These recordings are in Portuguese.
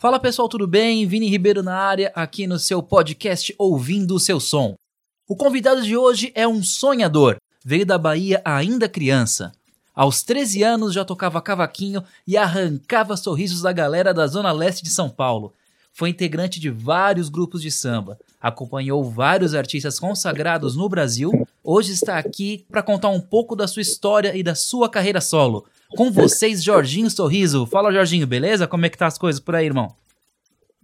Fala pessoal, tudo bem? Vini Ribeiro na área, aqui no seu podcast Ouvindo o Seu Som. O convidado de hoje é um sonhador. Veio da Bahia ainda criança. Aos 13 anos já tocava cavaquinho e arrancava sorrisos da galera da Zona Leste de São Paulo. Foi integrante de vários grupos de samba, acompanhou vários artistas consagrados no Brasil. Hoje está aqui para contar um pouco da sua história e da sua carreira solo. Com vocês, Jorginho Sorriso. Fala, Jorginho, beleza? Como é que tá as coisas por aí, irmão?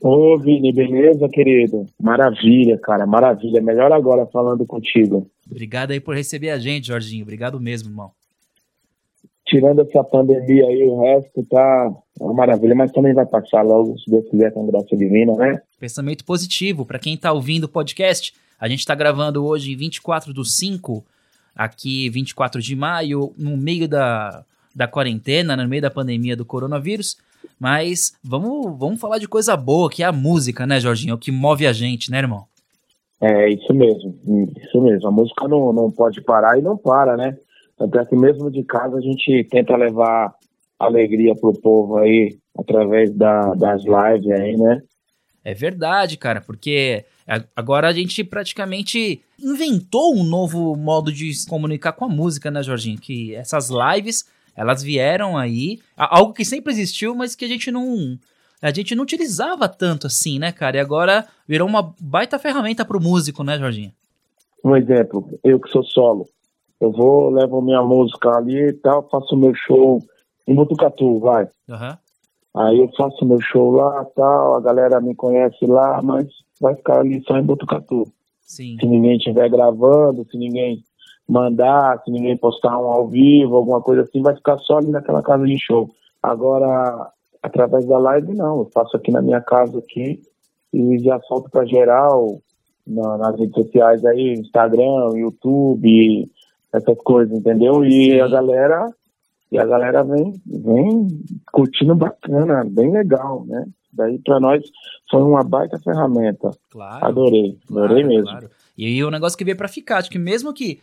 Ô, Vini, beleza, querido? Maravilha, cara, maravilha. Melhor agora falando contigo. Obrigado aí por receber a gente, Jorginho. Obrigado mesmo, irmão. Tirando essa pandemia aí, o resto tá uma maravilha, mas também vai passar logo, se Deus quiser, com graça divina, né? Pensamento positivo. Para quem tá ouvindo o podcast, a gente tá gravando hoje em 24 do 5, aqui 24 de maio, no meio da, da quarentena, no meio da pandemia do coronavírus. Mas vamos, vamos falar de coisa boa, que é a música, né, Jorginho? É o que move a gente, né, irmão? É, isso mesmo, isso mesmo. A música não, não pode parar e não para, né? Até que mesmo de casa a gente tenta levar alegria pro povo aí, através da, das lives aí, né? É verdade, cara, porque agora a gente praticamente inventou um novo modo de se comunicar com a música, né, Jorginho? Que essas lives elas vieram aí, algo que sempre existiu, mas que a gente não a gente não utilizava tanto assim, né, cara? E agora virou uma baita ferramenta pro músico, né, Jorginho? Um exemplo, eu que sou solo, eu vou, levo minha música ali e tal, faço meu show em Botucatu, vai. Uhum. Aí eu faço meu show lá tal, a galera me conhece lá, mas vai ficar ali só em Botucatu. Sim. Se ninguém estiver gravando, se ninguém mandar, se ninguém postar um ao vivo, alguma coisa assim, vai ficar só ali naquela casa de show. Agora, através da live, não. Eu faço aqui na minha casa aqui e já solto para geral na, nas redes sociais aí, Instagram, YouTube, essas coisas, entendeu? E Sim. a galera e a galera vem, vem curtindo bacana, bem legal, né? Daí para nós foi uma baita ferramenta. Claro. Adorei, adorei claro, mesmo. Claro. E o negócio que veio para ficar, acho que mesmo que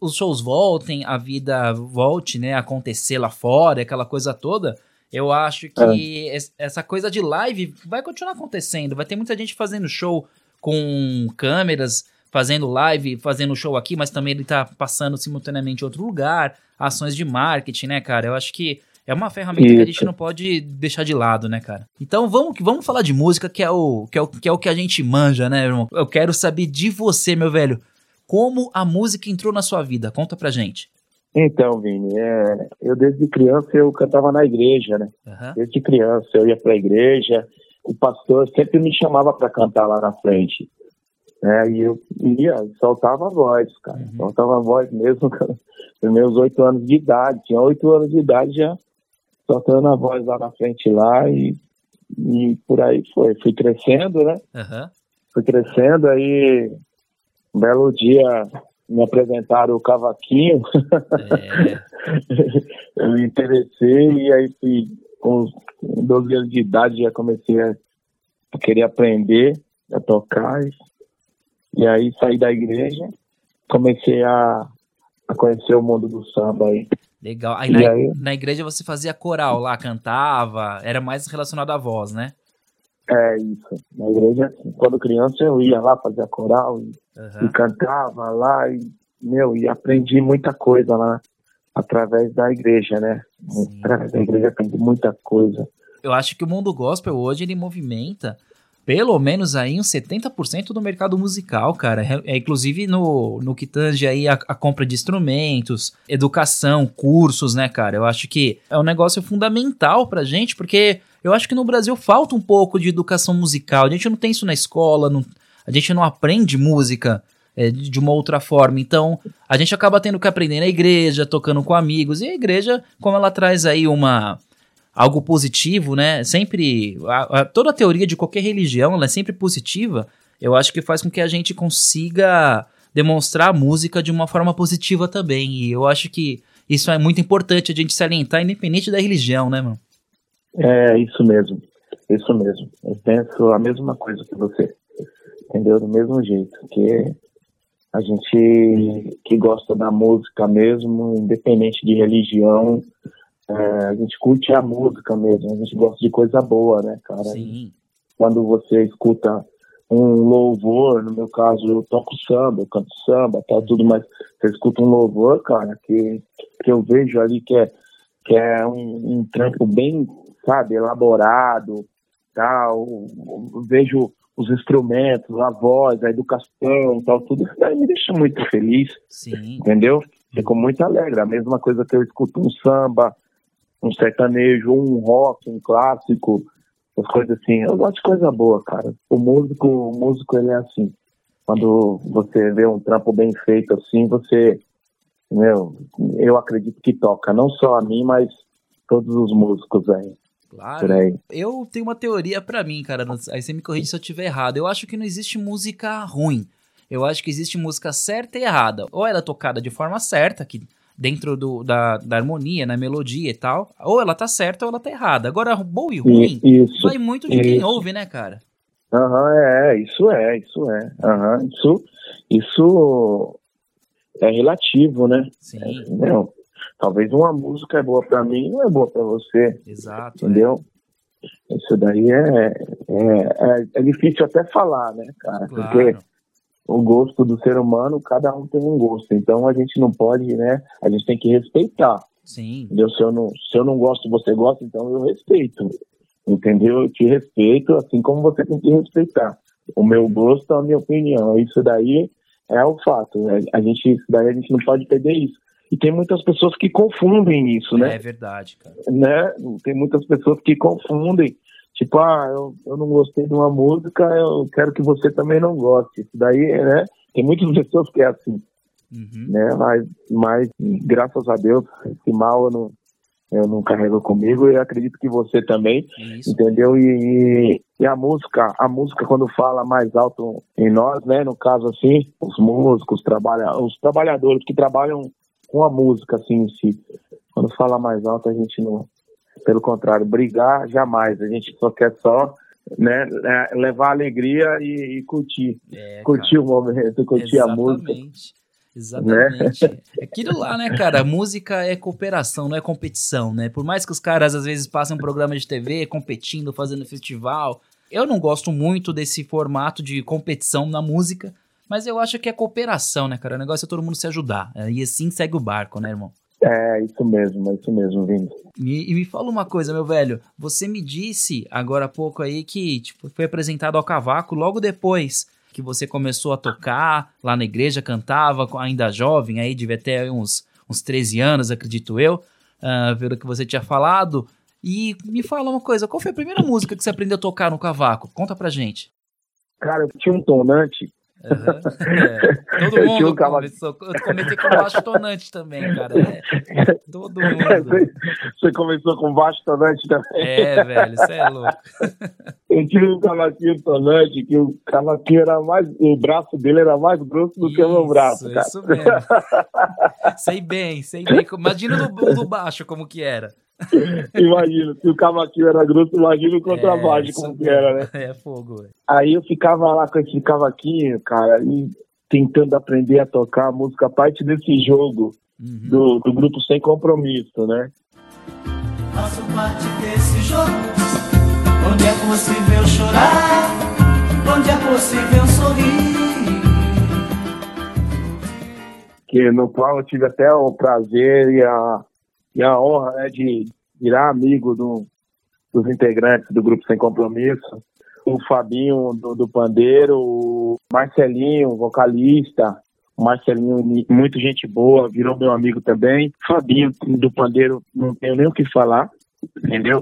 os shows voltem, a vida volte, né, a acontecer lá fora, aquela coisa toda, eu acho que é. essa coisa de live vai continuar acontecendo. Vai ter muita gente fazendo show com câmeras, fazendo live, fazendo show aqui, mas também ele tá passando simultaneamente em outro lugar, ações de marketing, né, cara? Eu acho que é uma ferramenta Isso. que a gente não pode deixar de lado, né, cara? Então vamos, vamos falar de música, que é, o, que, é o, que é o que a gente manja, né, irmão? Eu quero saber de você, meu velho. Como a música entrou na sua vida? Conta pra gente. Então, Vini, é, eu desde criança eu cantava na igreja, né? Uhum. Desde criança eu ia pra igreja, o pastor sempre me chamava para cantar lá na frente. Né? E eu ia, soltava a voz, cara. Uhum. Soltava a voz mesmo nos meus oito anos de idade. Tinha oito anos de idade já soltando a voz lá na frente lá e, e por aí foi. Fui crescendo, né? Uhum. Fui crescendo, aí um belo dia me apresentaram o cavaquinho. É. eu me interessei e aí fui com 12 anos de idade já comecei a, querer aprender a tocar e, e aí saí da igreja, comecei a, a conhecer o mundo do samba aí. Legal. Aí, na, aí na igreja você fazia coral lá, cantava, era mais relacionado à voz, né? É isso. Na igreja, quando criança, eu ia lá fazer coral e, uhum. e, cantava lá e, meu, e aprendi muita coisa lá através da igreja, né? Sim. Através da igreja aprendi muita coisa. Eu acho que o mundo gospel hoje ele movimenta pelo menos aí uns 70% do mercado musical, cara. É, é, inclusive no, no que tange aí a, a, compra de instrumentos, educação, cursos, né, cara? Eu acho que é um negócio fundamental pra gente, porque eu acho que no Brasil falta um pouco de educação musical. A gente não tem isso na escola, não, a gente não aprende música é, de uma outra forma. Então, a gente acaba tendo que aprender na igreja, tocando com amigos. E a igreja, como ela traz aí uma algo positivo, né? Sempre a, a, toda a teoria de qualquer religião, ela é sempre positiva. Eu acho que faz com que a gente consiga demonstrar a música de uma forma positiva também. E eu acho que isso é muito importante a gente salientar, independente da religião, né, mano? É, isso mesmo. Isso mesmo. Eu penso a mesma coisa que você. Entendeu? Do mesmo jeito. Que a gente que gosta da música mesmo, independente de religião, É, a gente curte a música mesmo, a gente gosta de coisa boa, né, cara? Sim. Quando você escuta um louvor, no meu caso eu toco samba, eu canto samba, tá tudo, mas você escuta um louvor, cara, que, que eu vejo ali que é, que é um, um trampo bem, sabe, elaborado, tal, vejo os instrumentos, a voz, a educação, tal, tudo isso daí me deixa muito feliz, Sim. entendeu? Fico muito alegre. A mesma coisa que eu escuto um samba, um sertanejo, um rock, um clássico, as coisas assim. Eu gosto de coisa boa, cara. O músico, o músico ele é assim. Quando você vê um trampo bem feito assim, você, meu, eu acredito que toca, não só a mim, mas todos os músicos aí. Claro. Eu tenho uma teoria pra mim, cara. Aí você me corrige se eu estiver errado. Eu acho que não existe música ruim. Eu acho que existe música certa e errada. Ou ela é tocada de forma certa, que dentro do, da, da harmonia, na melodia e tal. Ou ela tá certa ou ela tá errada. Agora, bom e ruim, isso. vai muito de quem isso. ouve, né, cara? Aham, é, isso é, isso é. Aham, isso, isso é relativo, né? Sim, Não, talvez uma música é boa pra mim não é boa pra você, exato. entendeu? Isso daí é, é, é, é difícil até falar, né, cara? é, Porque claro. o gosto do ser humano, cada um tem um gosto. Então a gente não pode, né? A gente tem que respeitar. Sim, Entendeu? Se eu não, se eu não gosto, você gosta, então eu respeito. Entendeu? Eu te respeito, assim como você tem que respeitar. O meu gosto, a minha opinião. Isso daí é o fato. É, A gente, isso daí a gente não pode perder isso. E tem muitas pessoas que confundem isso, né? é verdade, cara. né? Tem muitas pessoas que confundem. Tipo, ah, eu, eu não gostei de uma música, eu quero que você também não goste. Isso daí, né? Tem muitas pessoas que é assim Uhum. né? Mas, mas graças a Deus, esse mal eu não, eu não carrego comigo e acredito que você também, Isso. entendeu? E, e, e a música, a música quando fala mais alto em nós, né? No caso assim, os músicos, trabalha, os trabalhadores que trabalham com a música assim em si, quando fala mais alto a gente não, pelo contrário, brigar jamais, a gente só quer só né, é, levar alegria e, e curtir, É, curtir o momento, curtir a música. Exatamente. Exatamente. É aquilo lá, né, cara? Música é cooperação, não é competição, né? Por mais que os caras às vezes passem um programa de TV competindo, fazendo festival. Eu não gosto muito desse formato de competição na música, mas eu acho que é cooperação, né, cara? O negócio é todo mundo se ajudar. E assim segue o barco, né, irmão? É, isso mesmo, é isso mesmo, Vini. E, e me fala uma coisa, meu velho. Você me disse agora há pouco aí que tipo, foi apresentado ao cavaco logo depois que você começou a tocar lá na igreja, cantava ainda jovem, aí devia ter uns, uns 13 anos, acredito eu, uh, pelo que você tinha falado. E me fala uma coisa, qual foi a primeira música que você aprendeu a tocar no cavaco? Conta pra gente. Cara, eu tinha um tonante. Uhum. É. Todo Eu mundo cavaco. começou. Eu comecei com baixo tonante também, cara. É. Todo mundo. Você, começou com baixo tonante também. É, velho, você é louco. Eu tive um cavaquinho tonante que o cavaquinho era mais. O braço dele era mais grosso do que o meu braço, cara. Isso mesmo. sei bem, sei bem. Imagina do, do baixo como que era. Imagina, se o cavaquinho era grosso, imagina o contrabaixo isso como que era, né? É fogo. Aí eu ficava lá com esse cavaquinho, cara, e tentando aprender a tocar a música, parte desse jogo Uhum. do, do grupo Sem Compromisso, né? Faço parte desse jogo Onde é possível chorar Onde é possível sorrir que no qual eu tive até o prazer e a, e a honra né, de virar amigo do, dos integrantes do Grupo Sem Compromisso. O Fabinho do, do Pandeiro, o Marcelinho, vocalista, o Marcelinho, muito gente boa, virou meu amigo também. Fabinho do Pandeiro, não tenho nem o que falar, entendeu?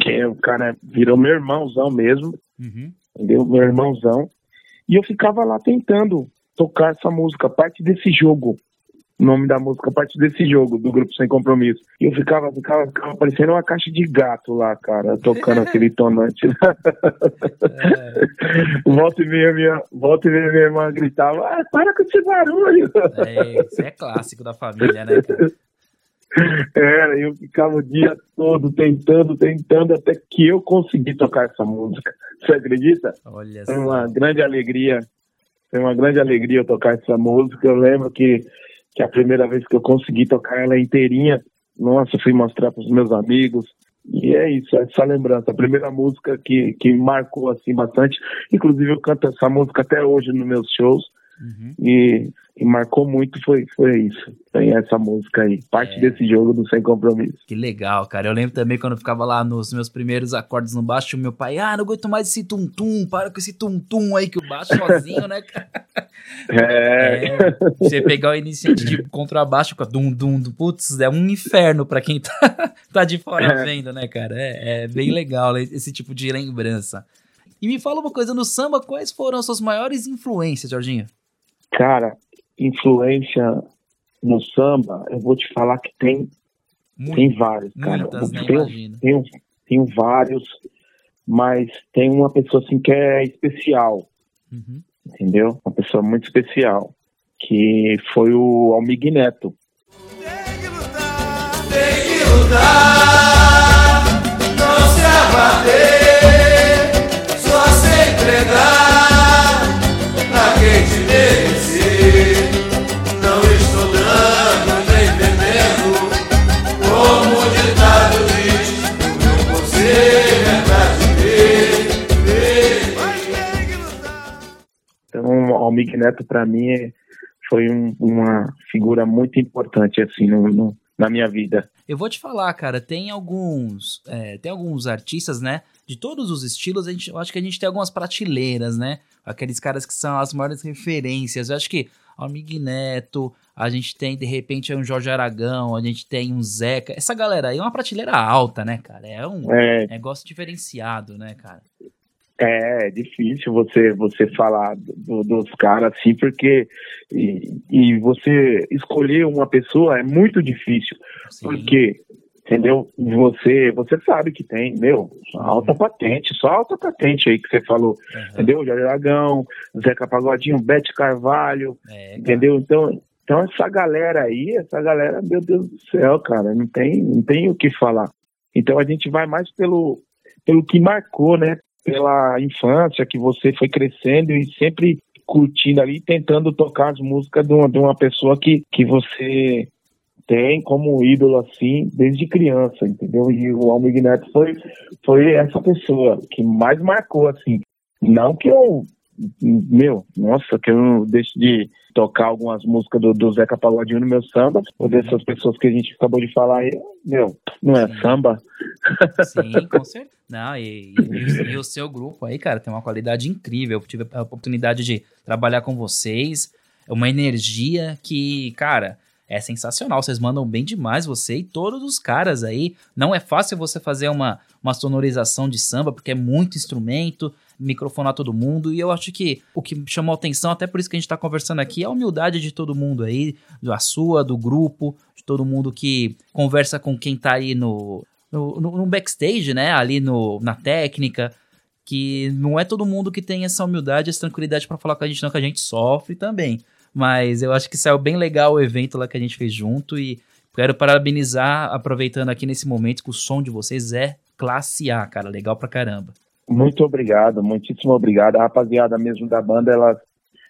Que o cara virou meu irmãozão mesmo Uhum. entendeu? Meu irmãozão. E eu ficava lá tentando tocar essa música, parte desse jogo. O nome da música, parte desse jogo, do Grupo Sem Compromisso. E eu ficava, ficava, ficava parecendo uma caixa de gato lá, cara, tocando aquele tonante. É, volta e meia, minha, volta e meia, minha irmã gritava, ah, para com esse barulho. é, isso é clássico da família, né, cara? Era, eu ficava o dia todo tentando, tentando, até que eu consegui tocar essa música. Você acredita? Olha Foi uma grande alegria. Foi uma grande alegria eu tocar essa música. Eu lembro que, que a primeira vez que eu consegui tocar ela inteirinha, nossa, fui mostrar para os meus amigos. E é isso, essa lembrança. A primeira música que, que marcou assim bastante. Inclusive eu canto essa música até hoje nos meus shows. Uhum. E, e, marcou muito foi, foi isso. Tem essa música aí. Parte é. desse jogo do Sem Compromisso. Que legal, cara. Eu lembro também quando eu ficava lá nos meus primeiros acordes no baixo, o meu pai, ah, não aguento mais esse tum-tum, para com esse tum-tum aí que o baixo sozinho, né, cara? É. é. Você pegar o iniciante de contrabaixo com dum dum dum, putz, é um inferno pra quem tá, tá de fora é. vendo, né, cara? É, é bem legal esse tipo de lembrança. E me fala uma coisa, no samba, quais foram as suas maiores influências, Jorginho? Cara, influência no samba, eu vou te falar que tem, Muito, tem vários, cara. Muitas, né, tenho, tenho, tenho, vários, mas tem uma pessoa assim que é especial, uhum. entendeu? Uma pessoa muito especial, que foi o Almig Neto. Tem que lutar, tem que lutar, não se abater, Almig Neto, para mim, foi um, uma figura muito importante, assim, no, no, na minha vida. Eu vou te falar, cara, tem alguns, é, tem alguns artistas, né, de todos os estilos, a gente, eu acho que a gente tem algumas prateleiras, né, aqueles caras que são as maiores referências, eu acho que Almig Neto, a gente tem, de repente, um Jorge Aragão, a gente tem um Zeca, essa galera aí é uma prateleira alta, né, cara, é um é. negócio diferenciado, né, cara. É, é difícil você você falar do, dos caras assim, porque e, e, você escolher uma pessoa é muito difícil, Sim. porque entendeu? Você você sabe que tem, meu, alta uhum. patente, só alta patente aí que você falou, uhum. entendeu? Jair Aragão, Zeca Pagodinho, Bete Carvalho, é, entendeu? Então então essa galera aí, essa galera, meu Deus do céu, cara, não tem não tem o que falar. Então a gente vai mais pelo pelo que marcou, né? Pela infância que você foi crescendo e sempre curtindo ali, tentando tocar as músicas de uma, de uma pessoa que, que você tem como ídolo assim desde criança, entendeu? E o Almig Neto foi, foi essa pessoa que mais marcou assim. Não que eu meu, nossa, que eu não deixo de tocar algumas músicas do, do Zeca Pagodinho no meu samba, ou dessas pessoas que a gente acabou de falar aí, meu, não é Sim. samba? Sim, com certeza. Não, e, e, e, o seu grupo aí, cara, tem uma qualidade incrível. Eu tive a oportunidade de trabalhar com vocês, é uma energia que, cara, é sensacional. Vocês mandam bem demais, você e todos os caras aí. Não é fácil você fazer uma, uma sonorização de samba, porque é muito instrumento, microfonar todo mundo. E eu acho que o que chamou atenção, até por isso que a gente tá conversando aqui, é a humildade de todo mundo aí, da sua, do grupo, de todo mundo que conversa com quem tá aí no, no, no backstage, né? Ali no, na técnica. Que não é todo mundo que tem essa humildade, essa tranquilidade para falar com a gente, não, que a gente sofre também. Mas eu acho que saiu bem legal o evento lá que a gente fez junto e quero parabenizar, aproveitando aqui nesse momento, que o som de vocês é classe A, cara, legal pra caramba. Muito obrigado, muitíssimo obrigado. A rapaziada mesmo da banda, ela,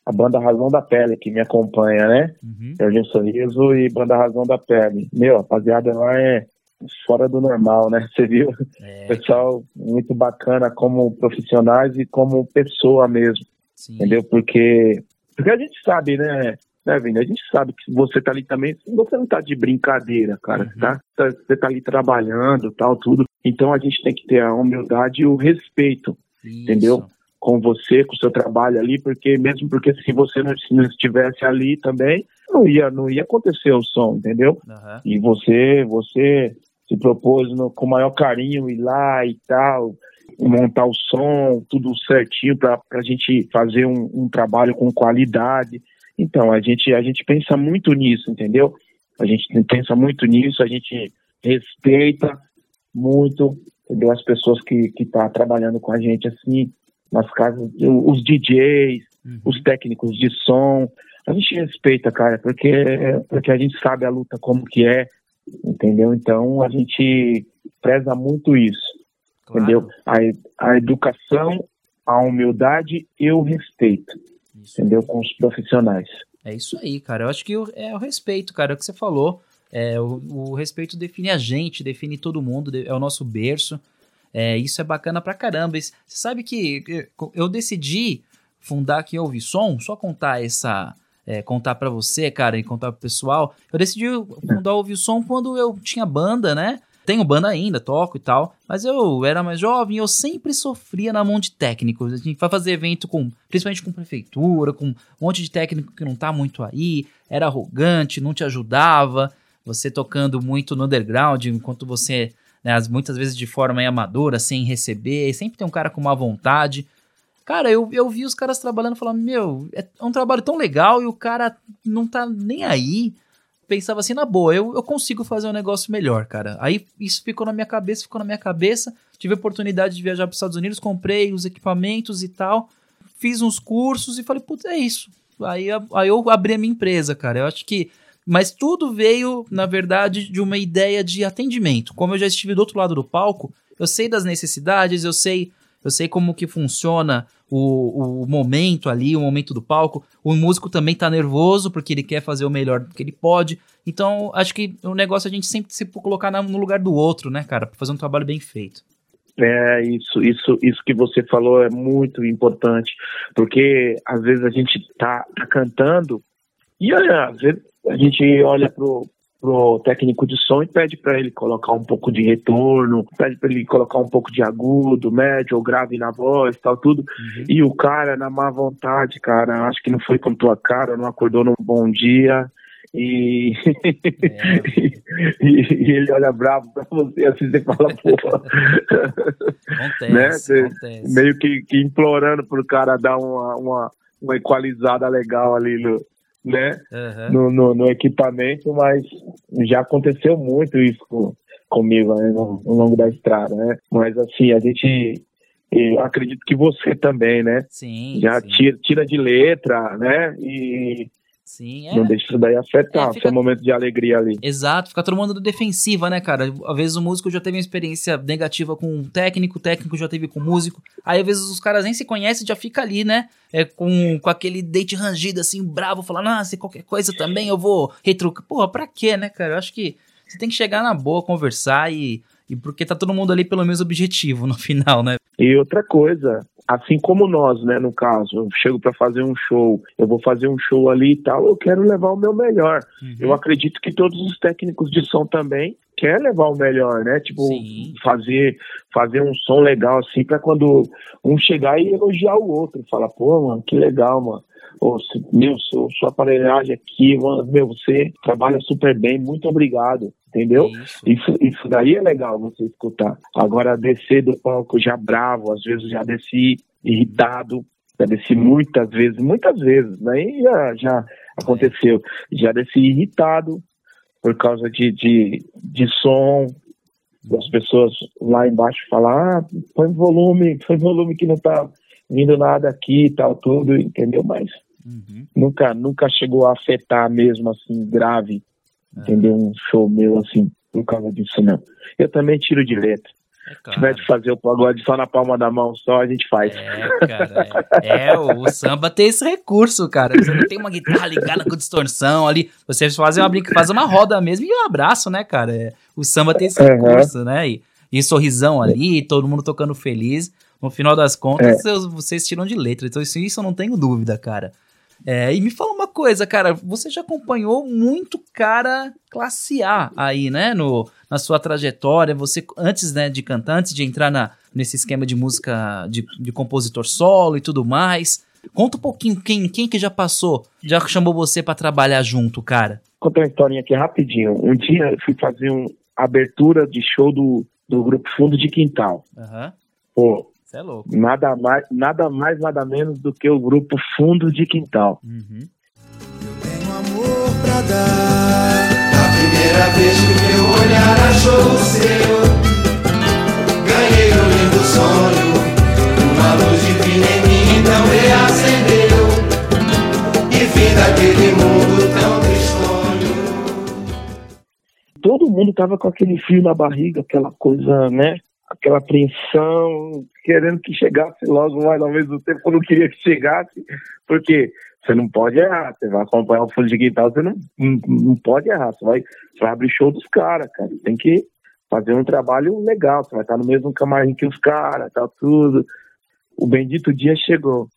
a banda Razão da Pele que me acompanha, né? Uhum. Serginho Sorriso e banda Razão da Pele. Meu, a rapaziada lá é fora do normal, né? Você viu? É. Pessoal muito bacana como profissionais e como pessoa mesmo. Sim. Entendeu? Porque, porque a gente sabe, né? né, Vini? A gente sabe que você tá ali também, você não tá de brincadeira, cara, uhum. tá? Você tá ali trabalhando, tal, tudo. Então a gente tem que ter a humildade e o respeito, Isso. entendeu? Com você, com o seu trabalho ali, porque mesmo porque se você não, se não estivesse ali também, não ia, não ia acontecer o som, entendeu? Uhum. E você, você se propôs no, com o maior carinho ir lá e tal, montar o som, tudo certinho para a gente fazer um, um, trabalho com qualidade. Então, a gente, a gente pensa muito nisso, entendeu? A gente pensa muito nisso, a gente respeita muito entendeu? as pessoas que estão tá trabalhando com a gente, assim, nas casas, os DJs, uhum. os técnicos de som. A gente respeita, cara, porque, porque a gente sabe a luta como que é, entendeu? Então, a gente preza muito isso, claro. entendeu? A, a educação, a humildade e o respeito. Isso. entendeu? Com os profissionais. É isso aí, cara. Eu acho que é o respeito, cara, é o que você falou. É, o, o respeito define a gente, define todo mundo, é o nosso berço. É, isso é bacana pra caramba. Você sabe que eu decidi fundar aqui a Som, só contar essa. É, contar para você, cara, e contar pro pessoal. Eu decidi fundar Ouvir Som quando eu tinha banda, né? Tenho banda ainda, toco e tal, mas eu era mais jovem eu sempre sofria na mão de técnicos. A gente vai fazer evento com, principalmente com prefeitura, com um monte de técnico que não tá muito aí, era arrogante, não te ajudava. Você tocando muito no underground, enquanto você, né, muitas vezes de forma amadora, sem receber, sempre tem um cara com má vontade. Cara, eu, eu vi os caras trabalhando e falando, meu, é um trabalho tão legal e o cara não tá nem aí pensava assim, na boa, eu, eu consigo fazer um negócio melhor, cara. Aí isso ficou na minha cabeça, ficou na minha cabeça. Tive a oportunidade de viajar para os Estados Unidos, comprei os equipamentos e tal, fiz uns cursos e falei, putz, é isso. Aí, aí eu abri a minha empresa, cara. Eu acho que. Mas tudo veio, na verdade, de uma ideia de atendimento. Como eu já estive do outro lado do palco, eu sei das necessidades, eu sei eu sei como que funciona o, o momento ali, o momento do palco. O músico também tá nervoso porque ele quer fazer o melhor que ele pode. Então, acho que o negócio é a gente sempre se colocar no lugar do outro, né, cara, para fazer um trabalho bem feito. É, isso, isso, isso que você falou é muito importante, porque às vezes a gente tá, tá cantando e olha, às vezes a gente olha pro, pro técnico de som e pede para ele colocar um pouco de retorno, pede para ele colocar um pouco de agudo, médio ou grave na voz, tal tudo. Uhum. E o cara na má vontade, cara, acho que não foi com tua cara, não acordou num bom dia. E, é. e, ele olha bravo pra você, assim você fala, porra. Acontece, né? Você, acontece. Meio que, que implorando pro cara dar uma, uma, uma equalizada legal ali no, né, uhum. no, no, no, equipamento, mas já aconteceu muito isso com, comigo né, no, no, longo da estrada, né? Mas assim, a gente eu acredito que você também, né? Sim. Já sim. Tira, tira de letra, né? E Sim, é. Não deixa isso daí afetar, é, fica... seu momento de alegria ali. Exato, fica todo mundo defensiva, né, cara? Às vezes o músico já teve uma experiência negativa com o técnico, o técnico já teve com o músico. Aí às vezes os caras nem se conhecem, já fica ali, né? É, com, com aquele date rangido, assim, bravo, falando, ah, se qualquer coisa também eu vou retrucar. Porra, pra quê, né, cara? Eu acho que você tem que chegar na boa, conversar e. E porque tá todo mundo ali pelo mesmo objetivo no final, né? E outra coisa, assim como nós, né, no caso, eu chego para fazer um show, eu vou fazer um show ali e tal, eu quero levar o meu melhor. Uhum. Eu acredito que todos os técnicos de som também quer levar o melhor, né? Tipo, Sim. fazer fazer um som legal assim para quando um chegar e elogiar o outro, falar, pô, mano, que legal, mano. Ô, meu, sua aparelhagem aqui, mano, meu, você trabalha super bem, muito obrigado entendeu? Isso. isso. Isso, daí é legal você escutar. Agora, descer do palco já bravo, às vezes já desci irritado, já desci muitas vezes, muitas vezes, daí já, já aconteceu. Já desci irritado por causa de, de, de som, das pessoas lá embaixo falar, ah, põe volume, põe volume que não tá vindo nada aqui e tal, tudo, entendeu? Mas uhum. nunca, nunca chegou a afetar mesmo assim, grave entendeu? Um show meu assim, por causa disso não. Eu também tiro de letra. É, Se tiver de fazer o pagode só na palma da mão só, a gente faz. É, cara. É, é, o samba tem esse recurso, cara. Você não tem uma guitarra ligada com distorção ali. Você faz uma, faz uma roda mesmo e um abraço, né, cara? É, o samba tem esse uhum. recurso, né? E, e sorrisão ali, todo mundo tocando feliz. No final das contas, é. vocês tiram de letra. Então, isso, isso eu não tenho dúvida, cara. É, e me fala uma coisa, cara, você já acompanhou muito cara classe A aí, né, no, na sua trajetória, você antes, né, de cantar, antes de entrar na, nesse esquema de música de, de compositor solo e tudo mais, conta um pouquinho quem, quem que já passou, já chamou você para trabalhar junto, cara? Conta uma historinha aqui rapidinho. Um dia eu fui fazer uma abertura de show do, do grupo Fundo de Quintal. Uhum. Pô, é louco. Nada mais, nada mais, nada menos do que o grupo Fundo de Quintal. Uhum. Eu tenho amor pra dar. A primeira vez que o meu olhar achou o seu, ganhei um lindo sonho. Uma luz divina em mim então reacendeu. E vim daquele mundo tão tristonho. Todo mundo tava com aquele frio na barriga, aquela coisa, né? Aquela apreensão, querendo que chegasse logo, mas ao mesmo tempo eu não queria que chegasse, porque Você não pode errar. Você vai acompanhar o fundo de quintal, você não, não, não pode errar. Você vai, você vai abrir show dos caras, cara. Tem que fazer um trabalho legal. Você vai estar no mesmo camarim que os caras, tal, tudo. O bendito dia chegou.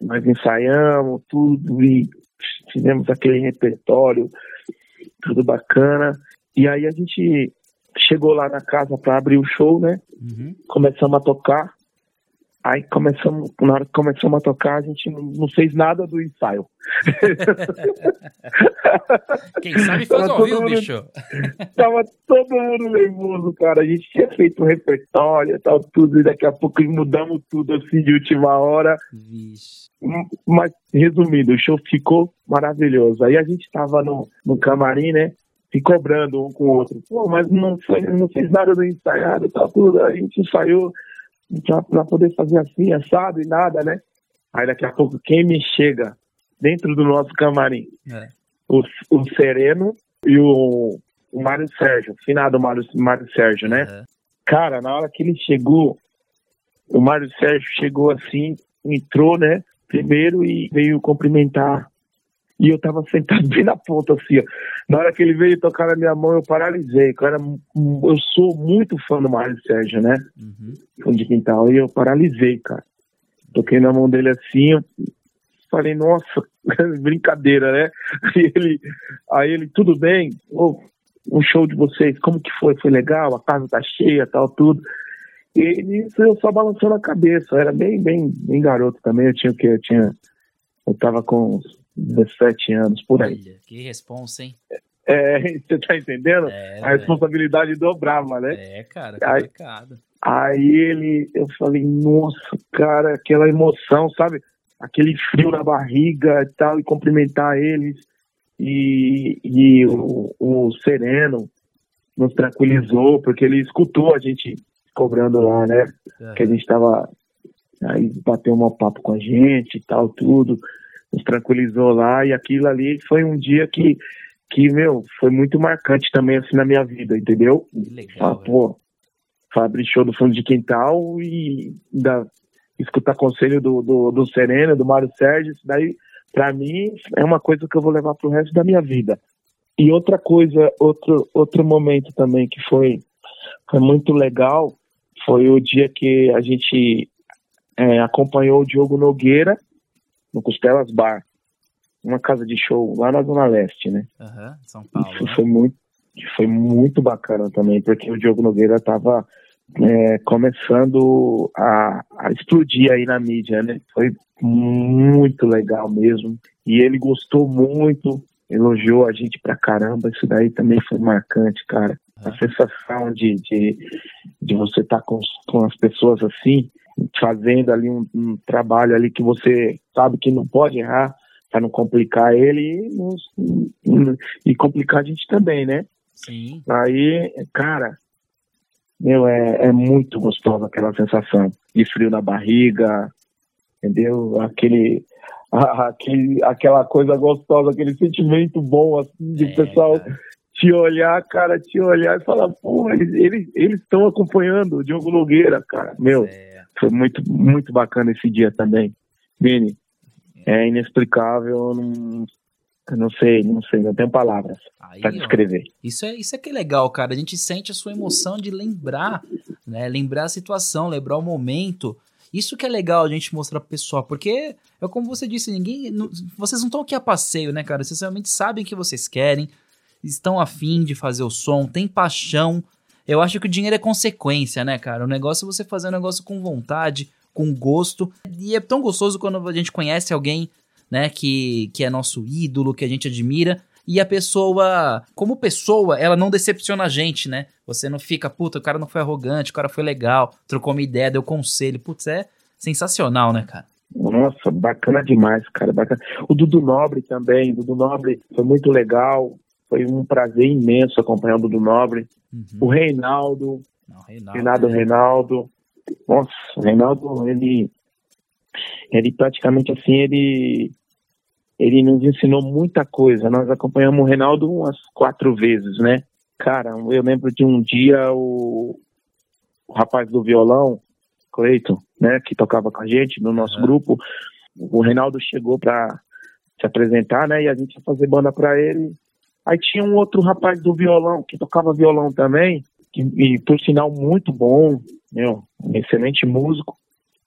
Nós ensaiamos tudo e fizemos aquele repertório, tudo bacana. E aí a gente chegou lá na casa para abrir o show, né? Uhum. Começamos a tocar. Aí começamos, na hora que começamos a tocar, a gente não, não fez nada do ensaio. Quem sabe faz ao todo vivo, mundo- bicho. Tava todo mundo nervoso, cara. A gente tinha feito um repertório e tal, tudo, e daqui a pouco mudamos tudo assim de última hora. Vixe. Mas, resumindo, o show ficou maravilhoso. Aí a gente tava no, no camarim, né? Se cobrando um com o outro. Pô, mas não, foi, não fez nada do ensaiado, tá tudo. A gente ensaiou pra poder fazer assim, assado e nada, né? Aí daqui a pouco, quem me chega dentro do nosso camarim? É. O, o Sereno e o, o Mário Sérgio, finado Mário, Mário Sérgio, né? É. Cara, na hora que ele chegou, o Mário Sérgio chegou assim, entrou, né? Primeiro e veio cumprimentar. E eu tava sentado bem na ponta, assim, ó. Na hora que ele veio tocar na minha mão, eu paralisei. Cara, eu sou muito fã do Mário Sérgio, né? Uhum. Fundo de quintal. E eu paralisei, cara. Toquei na mão dele assim, eu falei, nossa, brincadeira, né? E ele, aí ele, tudo bem? Ô, um show de vocês, como que foi? Foi legal? A casa tá cheia, tal, tudo. E nisso eu só balançando a cabeça. Eu era bem, bem, bem garoto também. Eu tinha o quê? Eu tinha. Eu tava com 17 anos por aí. Olha, que responsa, hein? É, você tá entendendo? É, a responsabilidade dobrava, né? é, cara, complicado. Aí ele, eu falei, nossa, cara, aquela emoção, sabe? Aquele frio na barriga e tal, e cumprimentar eles. E, e o, o Sereno nos tranquilizou, porque ele escutou a gente cobrando lá, né? Que a gente tava. Aí bateu um papo com a gente e tal, tudo. Nos tranquilizou lá, e aquilo ali foi um dia que, que meu, foi muito marcante também, assim, na minha vida, entendeu? Legal. velho. pô, Fabri show do fundo de quintal e ainda escutar conselho do, do, do Sereno, do Mário Sérgio, isso daí, pra mim, é uma coisa que eu vou levar pro resto da minha vida. E outra coisa, outro, outro momento também que foi, foi muito legal, foi o dia que a gente é, acompanhou o Diogo Nogueira no Costelas Bar, uma casa de show lá na Zona Leste, né? Aham, São Paulo. Isso né? foi muito, foi muito bacana também, porque o Diogo Nogueira estava começando a, a explodir aí na mídia, né? Foi muito legal mesmo. E ele gostou muito, elogiou a gente pra caramba. Isso daí também foi marcante, cara. A sensação de, de, de você estar com, com as pessoas assim, fazendo ali um, um trabalho ali que você sabe que não pode errar para não complicar ele e, e complicar a gente também, né? Sim. Aí, cara, meu, é, é muito gostosa aquela sensação de frio na barriga, entendeu? Aquele, aquele, aquela coisa gostosa, aquele sentimento bom, assim, de É, pessoal cara. te olhar, cara, te olhar e falar, pô, eles estão acompanhando o Diogo Nogueira, cara. Meu, É, foi muito, muito bacana esse dia também. Vini, é inexplicável, não, não sei, não sei, não tenho palavras ó, descrever. Isso é, isso é que é legal, cara. A gente sente a sua emoção de lembrar, né? Lembrar a situação, lembrar o momento. Isso que é legal a gente mostrar pro pessoal, porque é como você disse, ninguém. não- vocês não estão aqui a passeio, né, cara? Vocês realmente sabem o que vocês querem, estão afim de fazer o som, tem paixão. Eu acho que o dinheiro é consequência, né, cara? O negócio é você fazer um negócio com vontade, com gosto. E é tão gostoso quando a gente conhece alguém, né, que, que é nosso ídolo, que a gente admira. E a pessoa, como pessoa, ela não decepciona a gente, né? Você não fica, puta, o cara não foi arrogante, o cara foi legal, trocou uma ideia, deu conselho. Putz, é sensacional, né, cara? Nossa, bacana demais, cara. Bacana. O Dudu Nobre também. Dudu Nobre foi muito legal. Foi um prazer imenso acompanhar o Dudu Nobre. O Uhum. Reinaldo, Não, Reinaldo. Renato né? Reinaldo. Nossa, o Reinaldo, ele, ele praticamente assim, ele, ele nos ensinou muita coisa. Nós acompanhamos o Reinaldo umas quatro vezes, né? Cara, eu lembro de um dia o, o rapaz do violão, Cleiton, né, que tocava com a gente no nosso Aham. grupo, o Reinaldo chegou para se apresentar, né? E a gente ia fazer banda pra ele. Aí tinha um outro rapaz do violão, que tocava violão também, que, e por sinal muito bom, meu, um excelente músico.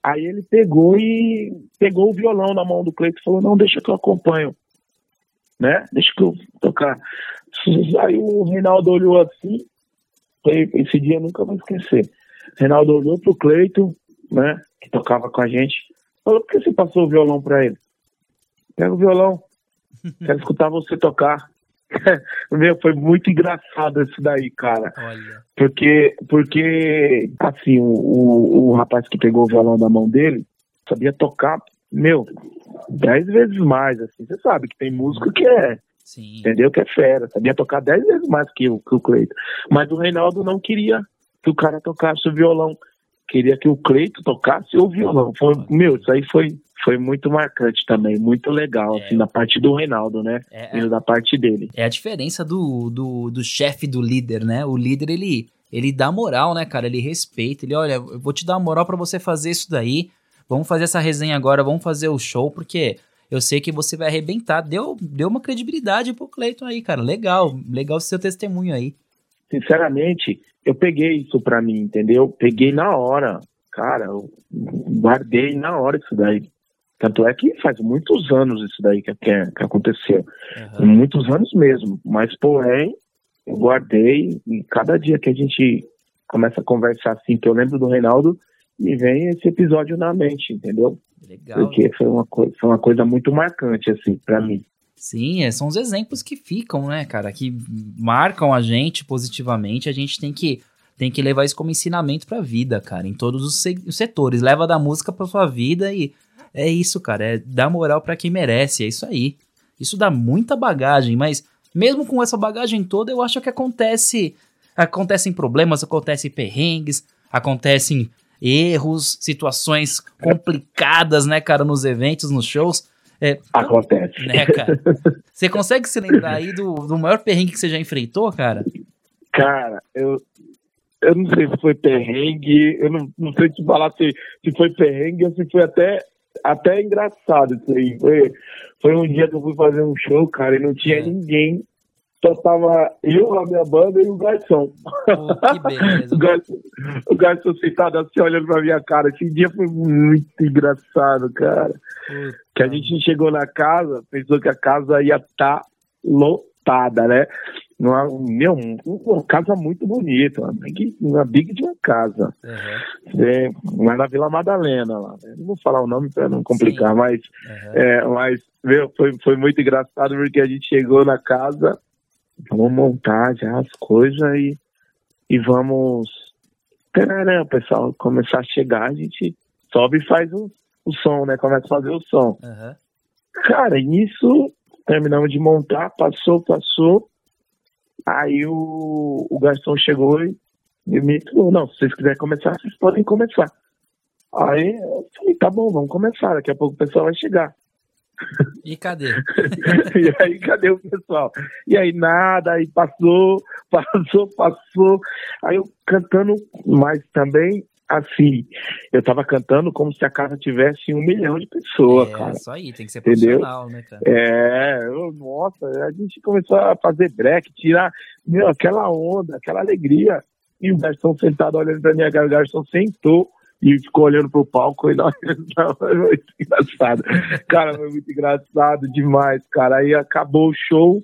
Aí ele pegou e pegou o violão na mão do Cleiton e falou, não, deixa que eu acompanho. Né? Deixa que eu tocar. Aí o Reinaldo olhou assim, esse dia eu nunca vou esquecer. Reinaldo olhou pro Cleiton, né, que tocava com a gente, falou, por que você passou o violão pra ele? Pega o violão, quero escutar você tocar. Meu, foi muito engraçado isso daí, cara. Olha. Porque, porque assim, o, o, o rapaz que pegou o violão da mão dele sabia tocar, meu, dez vezes mais, assim. Você sabe que tem músico que é, Sim. entendeu? Que é fera, sabia tocar dez vezes mais que o, que o Cleito. Mas o Reinaldo não queria que o cara tocasse o violão. Queria que o Cleito tocasse o violão. Foi, meu, isso aí foi, foi muito marcante também, muito legal, É. assim, da parte do Reinaldo, né? É, é, da parte dele. é a diferença do, do, do chefe do líder, né? O líder, ele, ele dá moral, né, cara? Ele respeita. Ele, olha, eu vou te dar moral pra você fazer isso daí. Vamos fazer essa resenha agora, vamos fazer o show, porque eu sei que você vai arrebentar. Deu, deu uma credibilidade pro Cleiton aí, cara. Legal, legal seu testemunho aí. Sinceramente, eu peguei isso pra mim, entendeu? Peguei na hora. Cara, eu guardei na hora isso daí. Tanto é que faz muitos anos isso daí que, que, que aconteceu. Aham. Muitos anos mesmo. Mas, porém, eu guardei e cada dia que a gente começa a conversar assim, que eu lembro do Reinaldo, me vem esse episódio na mente, entendeu? Legal. Porque foi uma, coisa, foi uma coisa muito marcante, assim, pra mim. Sim, é, são os exemplos que ficam, né, cara, que marcam a gente positivamente. A gente tem que, tem que levar isso como ensinamento pra vida, cara, em todos os, se- os setores. Leva da música pra sua vida e é isso, cara, é dar moral pra quem merece, é isso aí. Isso dá muita bagagem, mas mesmo com essa bagagem toda, eu acho que acontece, acontecem problemas, acontecem perrengues, acontecem erros, situações complicadas, né, cara, nos eventos, nos shows. É, Acontece. né, cara? Você consegue se lembrar aí do, do maior perrengue que você já enfrentou, cara? Cara, eu, eu não sei se foi perrengue, eu não, não sei te falar se, se foi perrengue ou se foi até, até engraçado isso aí. Foi, foi um dia que eu fui fazer um show, cara, e não tinha É. ninguém. Só tava eu, a minha banda e o garçom. Pô, que beleza. O garçom, o garçom sentado assim, olhando pra minha cara. Esse dia foi muito engraçado, cara. Puta. Que a gente chegou na casa, pensou que a casa ia estar lotada, né? Uma, meu, um- uma casa muito bonita, uma big, uma big de uma casa. Aham, É, lá na Vila Madalena, lá. né? Não vou falar o nome para não complicar, mas, aham. é, mas meu, foi, foi muito engraçado porque a gente chegou na casa, vamos montar já as coisas e, e vamos. Tarará, o pessoal começar a chegar, a gente sobe e faz o, o som, né? Começa a fazer o som. aham. Cara, nisso terminamos de montar, passou, passou. Aí o, o garçom chegou e, e me falou, não, se vocês quiserem começar, vocês podem começar. Aí eu falei, tá bom, vamos começar, daqui a pouco o pessoal vai chegar. E cadê? e aí, cadê o pessoal? E aí, nada, aí passou, passou, passou. Aí eu cantando, mas também, assim, eu tava cantando como se a casa tivesse um milhão de pessoas, é, cara. isso aí, tem que ser Entendeu? profissional, né, cara? É, eu- nossa, a gente começou a fazer break, tirar meu, aquela onda, aquela alegria. E o garçom sentado olhando pra minha cara, o garçom sentou e ficou olhando pro palco e nós foi muito engraçado. Cara, foi muito engraçado demais, cara. Aí acabou o show,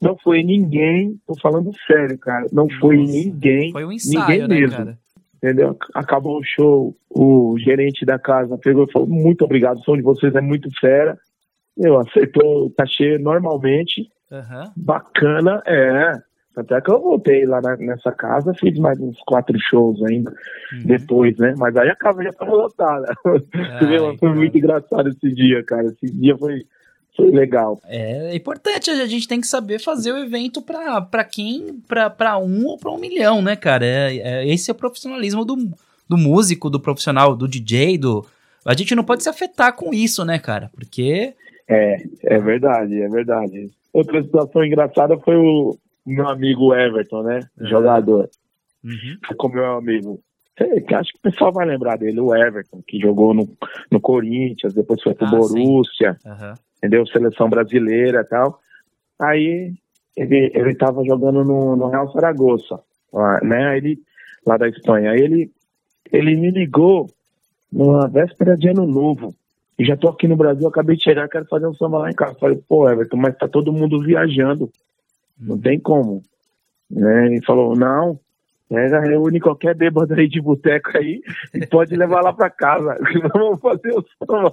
não foi ninguém, tô falando sério, cara, não foi Nossa, ninguém, Foi um ensaio, ninguém né, mesmo. cara? entendeu? Acabou o show, o gerente da casa pegou e falou: muito obrigado, o som de vocês é muito fera. Eu aceitou o cachê normalmente, Aham. bacana, é. Até que eu voltei lá na- nessa casa, fiz mais uns quatro shows ainda Uhum. depois, né? Mas aí a casa já tava lotada. Ai, foi cara. muito engraçado esse dia, cara. Esse dia foi, foi legal. É importante, a gente tem que saber fazer o evento pra, pra quem, pra, pra um ou pra um milhão, né, cara? É, é- esse é o profissionalismo do, do músico, do profissional, do DJ, do... A gente não pode se afetar com isso, né, cara? Porque... É, é verdade, é verdade. Outra situação engraçada foi o meu amigo Everton, né? Uhum. Jogador. Uhum. com meu amigo. acho que o pessoal vai lembrar dele, o Everton, que jogou no, no Corinthians, depois foi pro ah, Borussia, uhum. entendeu? Seleção brasileira e tal. Aí ele, ele tava jogando no, no Real Saragossa, lá, né? Ele, lá da Espanha. Aí ele, ele me ligou numa véspera de ano novo. E já tô aqui no Brasil, acabei de chegar, quero fazer um samba lá em casa. Falei, pô, Everton, mas tá todo mundo viajando. Não tem como. Né? Ele falou, não, Pega, reúne qualquer bêbado aí de boteco aí e pode levar lá pra casa. Vamos fazer o som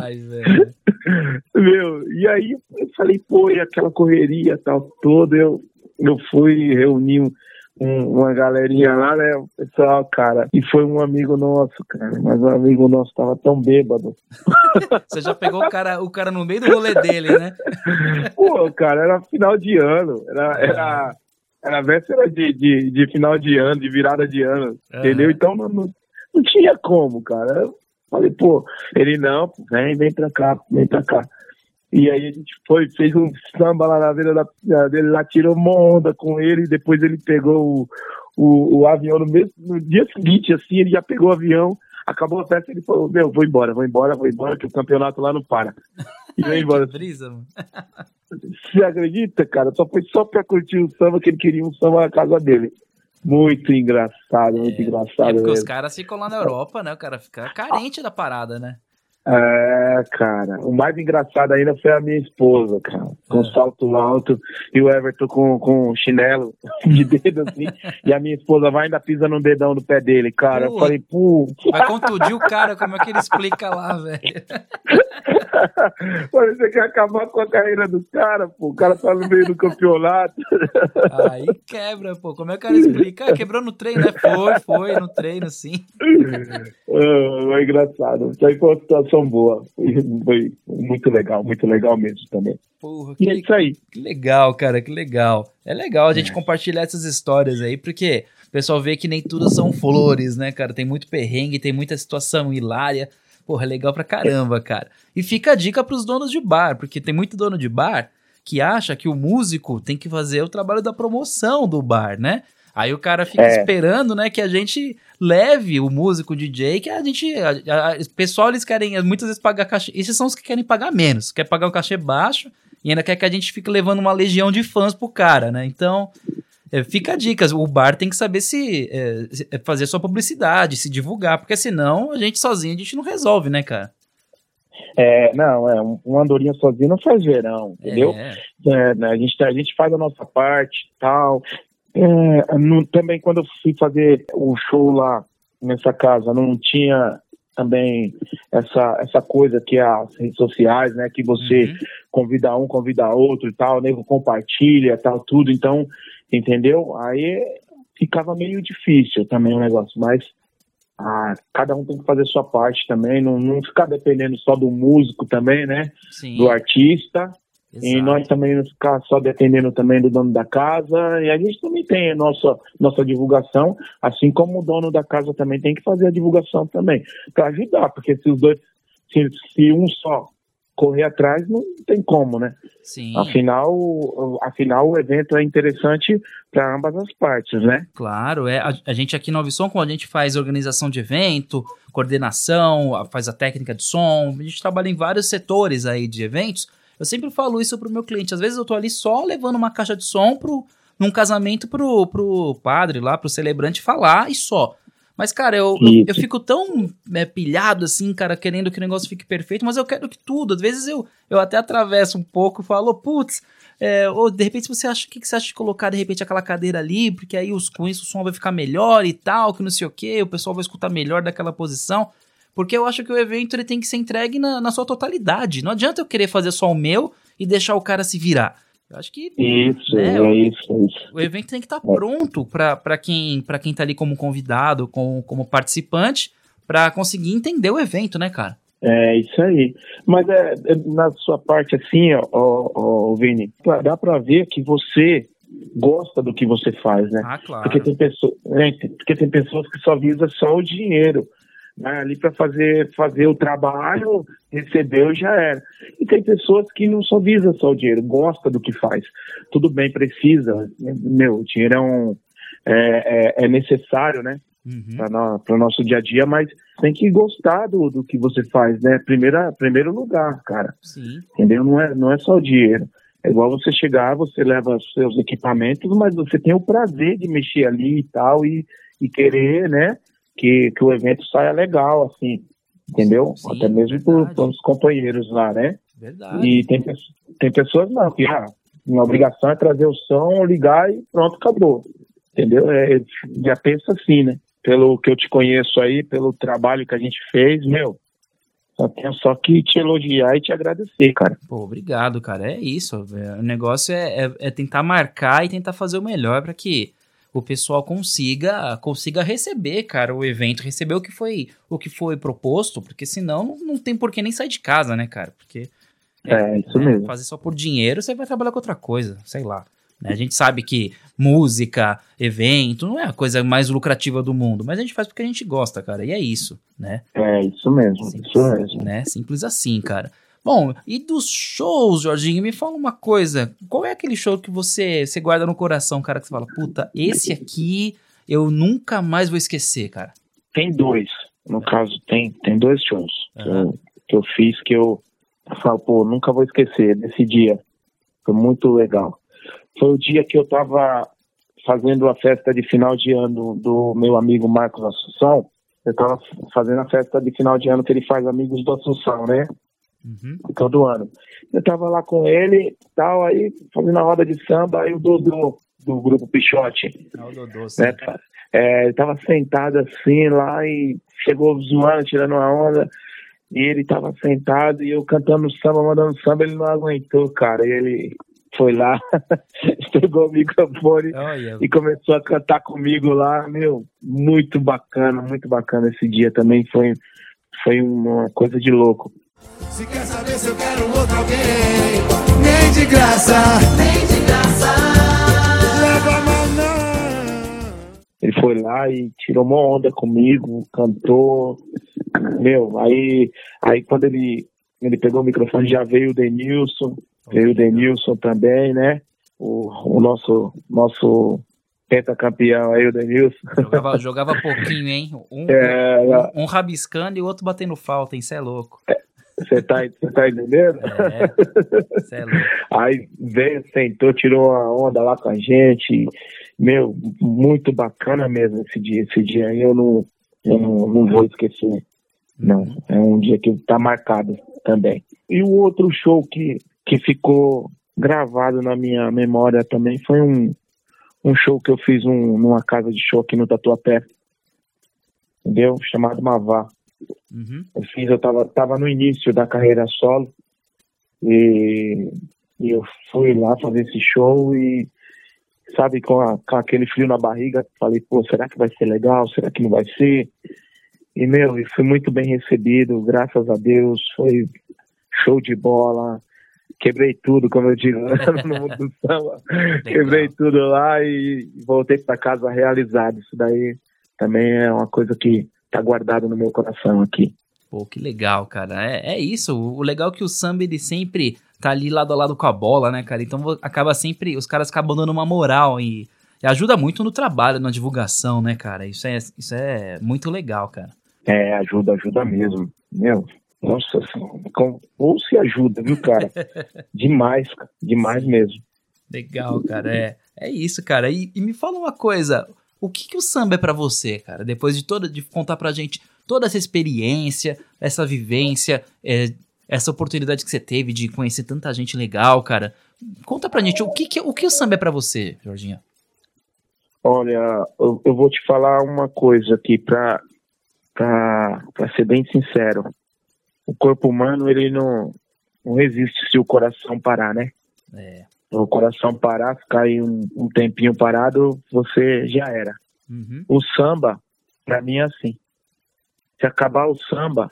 Ai, velho. Meu, e aí eu falei, pô, e aquela correria tal toda, eu, eu fui reunir um, uma galerinha lá, né? O pessoal, cara, e foi um amigo nosso, cara, mas o amigo nosso tava tão bêbado. Você já pegou o cara, o cara no meio do rolê dele, né? Pô, cara, era final de ano, era. era era véspera de, de, de, final de ano, de virada de ano, uhum. entendeu? Então não, não, não, tinha como, cara. Eu falei, pô, ele não, vem, vem pra cá, vem pra cá. E aí a gente foi, fez um samba lá na beira da dele, lá tirou uma onda com ele, depois ele pegou o, o, o, avião no mesmo, no dia seguinte, assim, ele já pegou o avião, acabou a festa, ele falou, meu, vou embora, vou embora, vou embora, que o campeonato lá não para. E veio embora. brisa, mano. Você acredita, cara? Só foi só pra curtir o samba que ele queria um samba na casa dele. Muito engraçado, muito é, engraçado. É porque mesmo. os caras ficam lá na Europa, né? O cara fica carente da parada, né? É, cara. O mais engraçado ainda foi a minha esposa, cara. Com é. salto alto e o Everton com, com chinelo de dedo assim. e a minha esposa vai ainda pisa no dedão do pé dele, cara. Eu falei, pô. Vai contundir o cara, como é que ele explica lá, velho? Você quer acabar com a carreira do cara, pô. O cara tá no meio do campeonato. Aí quebra, pô. Como é que o cara explica? Ah, quebrou no treino, né? Foi, foi, no treino, sim. É, é engraçado. Isso aí foi uma situação boa. Foi, foi, muito legal, muito legal mesmo também. Porra, que, e é isso aí. Que legal, cara, que legal. É legal a gente é. compartilhar essas histórias aí, porque o pessoal vê que nem tudo são flores, né, cara? Tem muito perrengue, tem muita situação hilária. Porra, é legal pra caramba, cara. E fica a dica pros donos de bar, porque tem muito dono de bar que acha que o músico tem que fazer o trabalho da promoção do bar, né? Aí o cara fica é. esperando, né, que a gente leve o músico, o DJ, que a gente. A, a, o pessoal, eles querem muitas vezes pagar cachê. Esses são os que querem pagar menos. Quer pagar um cachê baixo e ainda quer que a gente fique levando uma legião de fãs pro cara, né? Então. É, fica a dica, o bar tem que saber se é, é, fazer sua publicidade, se divulgar, porque senão a gente sozinho a gente não resolve, né, cara? É, não, é, um andorinha sozinho não faz verão, entendeu? É. É, né, a, gente, a gente faz a nossa parte tal, é, também quando eu fui fazer o show lá nessa casa, não tinha também essa, essa coisa que é as redes sociais, né? Que você uhum. convida um, convida outro e tal, nego compartilha tal, tudo. Então, entendeu? Aí ficava meio difícil também o negócio, mas ah, cada um tem que fazer sua parte também, não, não ficar dependendo só do músico também, né? Sim. Do artista. Exato. E nós também não ficar só dependendo também do dono da casa. E a gente também tem a nossa, nossa divulgação, assim como o dono da casa também tem que fazer a divulgação também, para ajudar, porque se os dois, se, se um só correr atrás, não tem como, né? Sim. Afinal, afinal o evento é interessante para ambas as partes, né? Claro, é. A, a gente aqui no Ovisom, quando a gente faz organização de evento, coordenação, faz a técnica de som, a gente trabalha em vários setores aí de eventos eu sempre falo isso pro meu cliente. Às vezes eu tô ali só levando uma caixa de som pro, num casamento pro, pro padre lá, pro celebrante falar e só. Mas, cara, eu, eu, eu, fico tão é, pilhado assim, cara, querendo que o negócio fique perfeito, mas eu quero que tudo. Às vezes eu, eu até atravesso um pouco e falo, putz, é, ou de repente você acha, o que, que você acha de colocar de repente aquela cadeira ali, porque aí os, com isso o som vai ficar melhor e tal, que não sei o que, o pessoal vai escutar melhor daquela posição. Porque eu acho que o evento ele tem que ser entregue na, na sua totalidade. Não adianta eu querer fazer só o meu e deixar o cara se virar. Eu acho que. Isso, né, é, isso, isso. O evento tem que estar tá pronto para quem, pra quem tá ali como convidado, como, como participante, para conseguir entender o evento, né, cara? É, isso aí. Mas é, é na sua parte, assim, ó, ó, ó Vini, dá para ver que você gosta do que você faz, né? Ah, claro. Porque tem, pessoa, é, porque tem pessoas que só visam só o dinheiro né, ali para fazer, fazer o trabalho, recebeu já era. E tem pessoas que não só visam só o dinheiro, gosta do que faz. Tudo bem, precisa, meu, o dinheiro é, um, é, é, é necessário, né? uhum. para o nosso dia a dia, mas tem que gostar do, do que você faz, né? Primeira, primeiro lugar, cara. Sim. Entendeu? Não é, não é só o dinheiro. É igual você chegar, você leva seus equipamentos, mas você tem o prazer de mexer ali e tal, e, e querer, né, que, que o evento saia legal, assim, entendeu? Sim, Até mesmo para os companheiros lá, né? Verdade. E tem, tem pessoas não, que ah, minha obrigação é trazer o som, ligar e pronto, acabou. Entendeu? É, já pensa assim, né? Pelo que eu te conheço aí, pelo trabalho que a gente fez, meu, só tenho só que te elogiar e te agradecer, cara. Pô, obrigado, cara. É isso. O negócio é, é, é tentar marcar e tentar fazer o melhor para que o pessoal consiga consiga receber, cara, o evento, receber o que foi o que foi proposto, porque senão não, tem por que nem sair de casa, né, cara? Porque é, é isso né, mesmo. Fazer só por dinheiro, você vai trabalhar com outra coisa, sei lá. Né? A gente sabe que música, evento, não é a coisa mais lucrativa do mundo, mas a gente faz porque a gente gosta, cara, e é isso, né? É, isso mesmo, Simples, isso mesmo. Né? Simples assim, cara. Bom, e dos shows, Jorginho, me fala uma coisa. Qual é aquele show que você, você guarda no coração, cara, que você fala, puta, esse aqui eu nunca mais vou esquecer, cara? Tem dois. No caso, tem, tem dois shows que, eu, que eu fiz que eu falo, pô, nunca vou esquecer desse dia. Foi muito legal foi o dia que eu estava fazendo a festa de final de ano do meu amigo Marcos Assunção. Eu estava fazendo a festa de final de ano que ele faz Amigos do Assunção, né? Uhum. Todo ano. Eu estava lá com ele tal, aí fazendo a roda de samba, aí o Dodô, do grupo Pichote. É o Dodô, sim. Né, é, ele estava sentado assim lá e chegou zoando, tirando uma onda. E ele estava sentado e eu cantando samba, mandando samba, ele não aguentou, cara. E ele foi lá, pegou o microfone oh, e começou a cantar comigo lá, meu, muito bacana, muito bacana esse dia também, foi, foi uma coisa de louco. Se quer saber se eu quero outro alguém, nem de graça, nem de graça, leva Ele foi lá e tirou uma onda comigo, cantou, meu, aí, aí quando ele, ele pegou o microfone já veio o Denilson, Veio o Denilson também, né? O, o nosso, nosso pentacampeão aí, o Denilson. Jogava, jogava pouquinho, hein? Um, é, um, um, rabiscando e o outro batendo falta, hein? Você é louco. Você tá, tá entendendo? É, é. Aí veio, sentou, tirou uma onda lá com a gente. Meu, muito bacana mesmo esse dia. Esse dia aí eu não, eu não, não vou esquecer. Não, é um dia que tá marcado também. E o outro show que que ficou gravado na minha memória também foi um, um show que eu fiz um, numa casa de show aqui no Tatuapé, entendeu? Chamado Mavá. Uhum. Eu fiz, eu tava, tava no início da carreira solo e, e eu fui lá fazer esse show e sabe, com, a, com, aquele frio na barriga, falei, pô, será que vai ser legal? Será que não vai ser? E, meu, e fui muito bem recebido, graças a Deus, foi show de bola, quebrei tudo, como eu digo, no mundo do samba. quebrei tudo lá e voltei para casa realizado. Isso daí também é uma coisa que tá guardado no meu coração aqui. Pô, que legal, cara. É, é isso. O legal é que o samba ele sempre tá ali lado a lado com a bola, né, cara? Então acaba sempre. Os caras acabam dando uma moral e, e ajuda muito no trabalho, na divulgação, né, cara? Isso é, isso é muito legal, cara. É, ajuda, ajuda mesmo. Meu, nossa, com, ou se ajuda, viu, cara? demais, demais mesmo. Legal, cara. É, é isso, cara. E, e me fala uma coisa. O que, que o samba é para você, cara? Depois de toda de contar pra gente toda essa experiência, essa vivência, é, essa oportunidade que você teve de conhecer tanta gente legal, cara. Conta pra gente o que, que o que o samba é para você, Jorginho? Olha, eu, eu, vou te falar uma coisa aqui pra, pra, pra ser bem sincero o corpo humano ele não, não resiste se o coração parar, né? É. O coração parar, ficar aí um, um tempinho parado, você já era. Uhum. O samba, pra mim é assim. Se acabar o samba,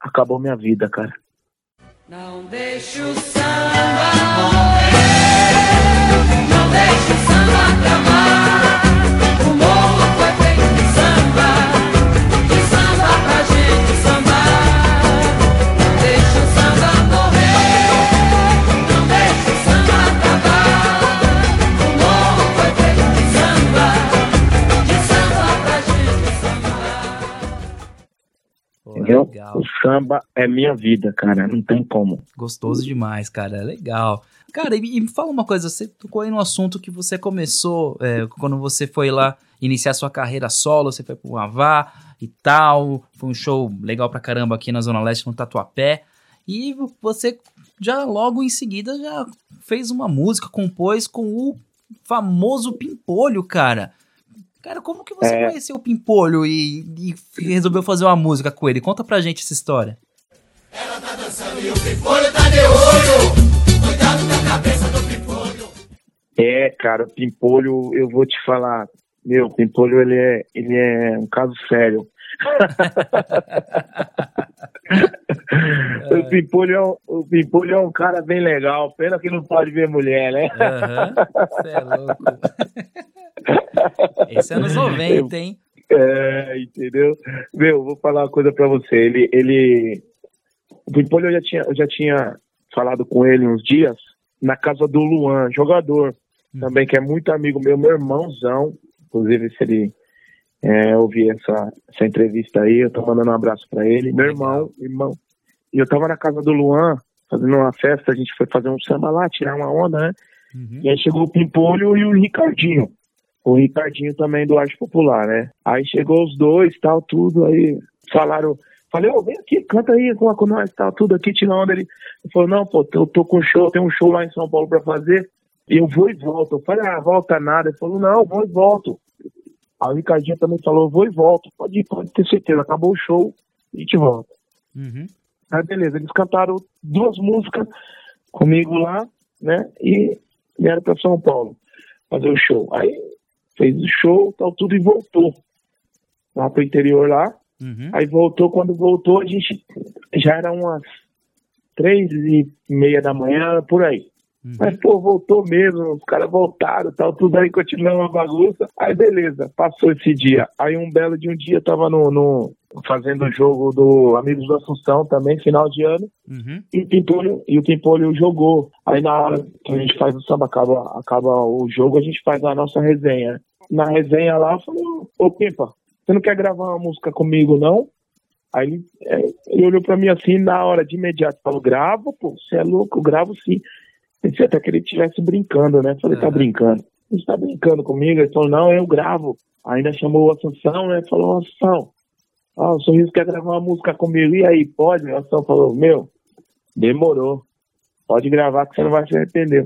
acabou minha vida, cara. Não deixe o samba morrer, não deixe legal. O samba é minha vida, cara, não tem como. Gostoso demais, cara, legal. Cara, e, e me fala uma coisa, você tocou aí no assunto que você começou, é, quando você foi lá iniciar sua carreira solo, você foi pro Avá e tal, foi um show legal pra caramba aqui na Zona Leste, no Tatuapé, e você já logo em seguida já fez uma música, compôs com o famoso Pimpolho, cara. Cara, como que você É. conheceu o Pimpolho e, e resolveu fazer uma música com ele? Conta pra gente essa história. É, cara, o Pimpolho, eu vou te falar, meu, o Pimpolho, ele é, ele é um caso sério. o, Pimpolho é um, o Pimpolho é um cara bem legal, pena que não pode ver mulher, né? Você é louco. Esse é anos 90, hein? É, entendeu? Meu, vou falar uma coisa pra você. Ele, ele, o Pimpolho eu já tinha, eu já tinha falado com ele uns dias na casa do Luan, jogador também que é muito amigo meu, meu irmãozão. Inclusive, se ele é, ouvir essa, essa entrevista aí, eu tô mandando um abraço pra ele. Meu irmão, irmão. E eu tava na casa do Luan fazendo uma festa, a gente foi fazer um samba lá, tirar uma onda, né? Uhum. E aí chegou o Pimpolho e o Ricardinho. O Ricardinho também do Arte Popular, né? Aí chegou os dois, tal, tudo, aí falaram, falei, ô, vem aqui, canta aí com, com nós, tal, tudo aqui, tira onda. Ele falou, não, pô, eu tô com show, tem um show lá em São Paulo pra fazer, e eu vou e volto. Eu falei, ah, volta nada. Ele falou, não, eu vou e volto. Aí o Ricardinho também falou, vou e volto. Pode ir, pode ter certeza, acabou o show, e a gente volta. Uhum. Aí beleza, eles cantaram duas músicas comigo lá, né? E vieram pra São Paulo fazer o show. Aí fez o show, tal, tudo e voltou lá pro interior lá. Uhum. Aí voltou, quando voltou, a gente já era umas três e meia da manhã, por aí. Uhum. Mas, pô, voltou mesmo, os caras voltaram, tal, tudo aí continuou uma bagunça. Aí, beleza, passou esse dia. Aí, um belo de um dia, tava no, no- fazendo o jogo do Amigos da Assunção também, final de ano, Uhum. e o Pimpolho, e o Pimpolho jogou. Aí, na hora que a gente faz o samba, acaba, acaba o jogo, a gente faz a nossa resenha. Na resenha lá, eu falei, ô Pimpa, você não quer gravar uma música comigo, não? Aí ele, é, ele olhou pra mim assim, na hora de imediato, falou, gravo, pô, você é louco, gravo sim. Pensei até que ele estivesse brincando, né? Falei, tá brincando. Você tá brincando comigo? Ele falou, não, eu gravo. Ainda chamou o Assunção, né? Falou, Assunção, ó, o Sorriso quer gravar uma música comigo. E aí, pode? O Assunção falou, meu, demorou. Pode gravar que você não vai se arrepender.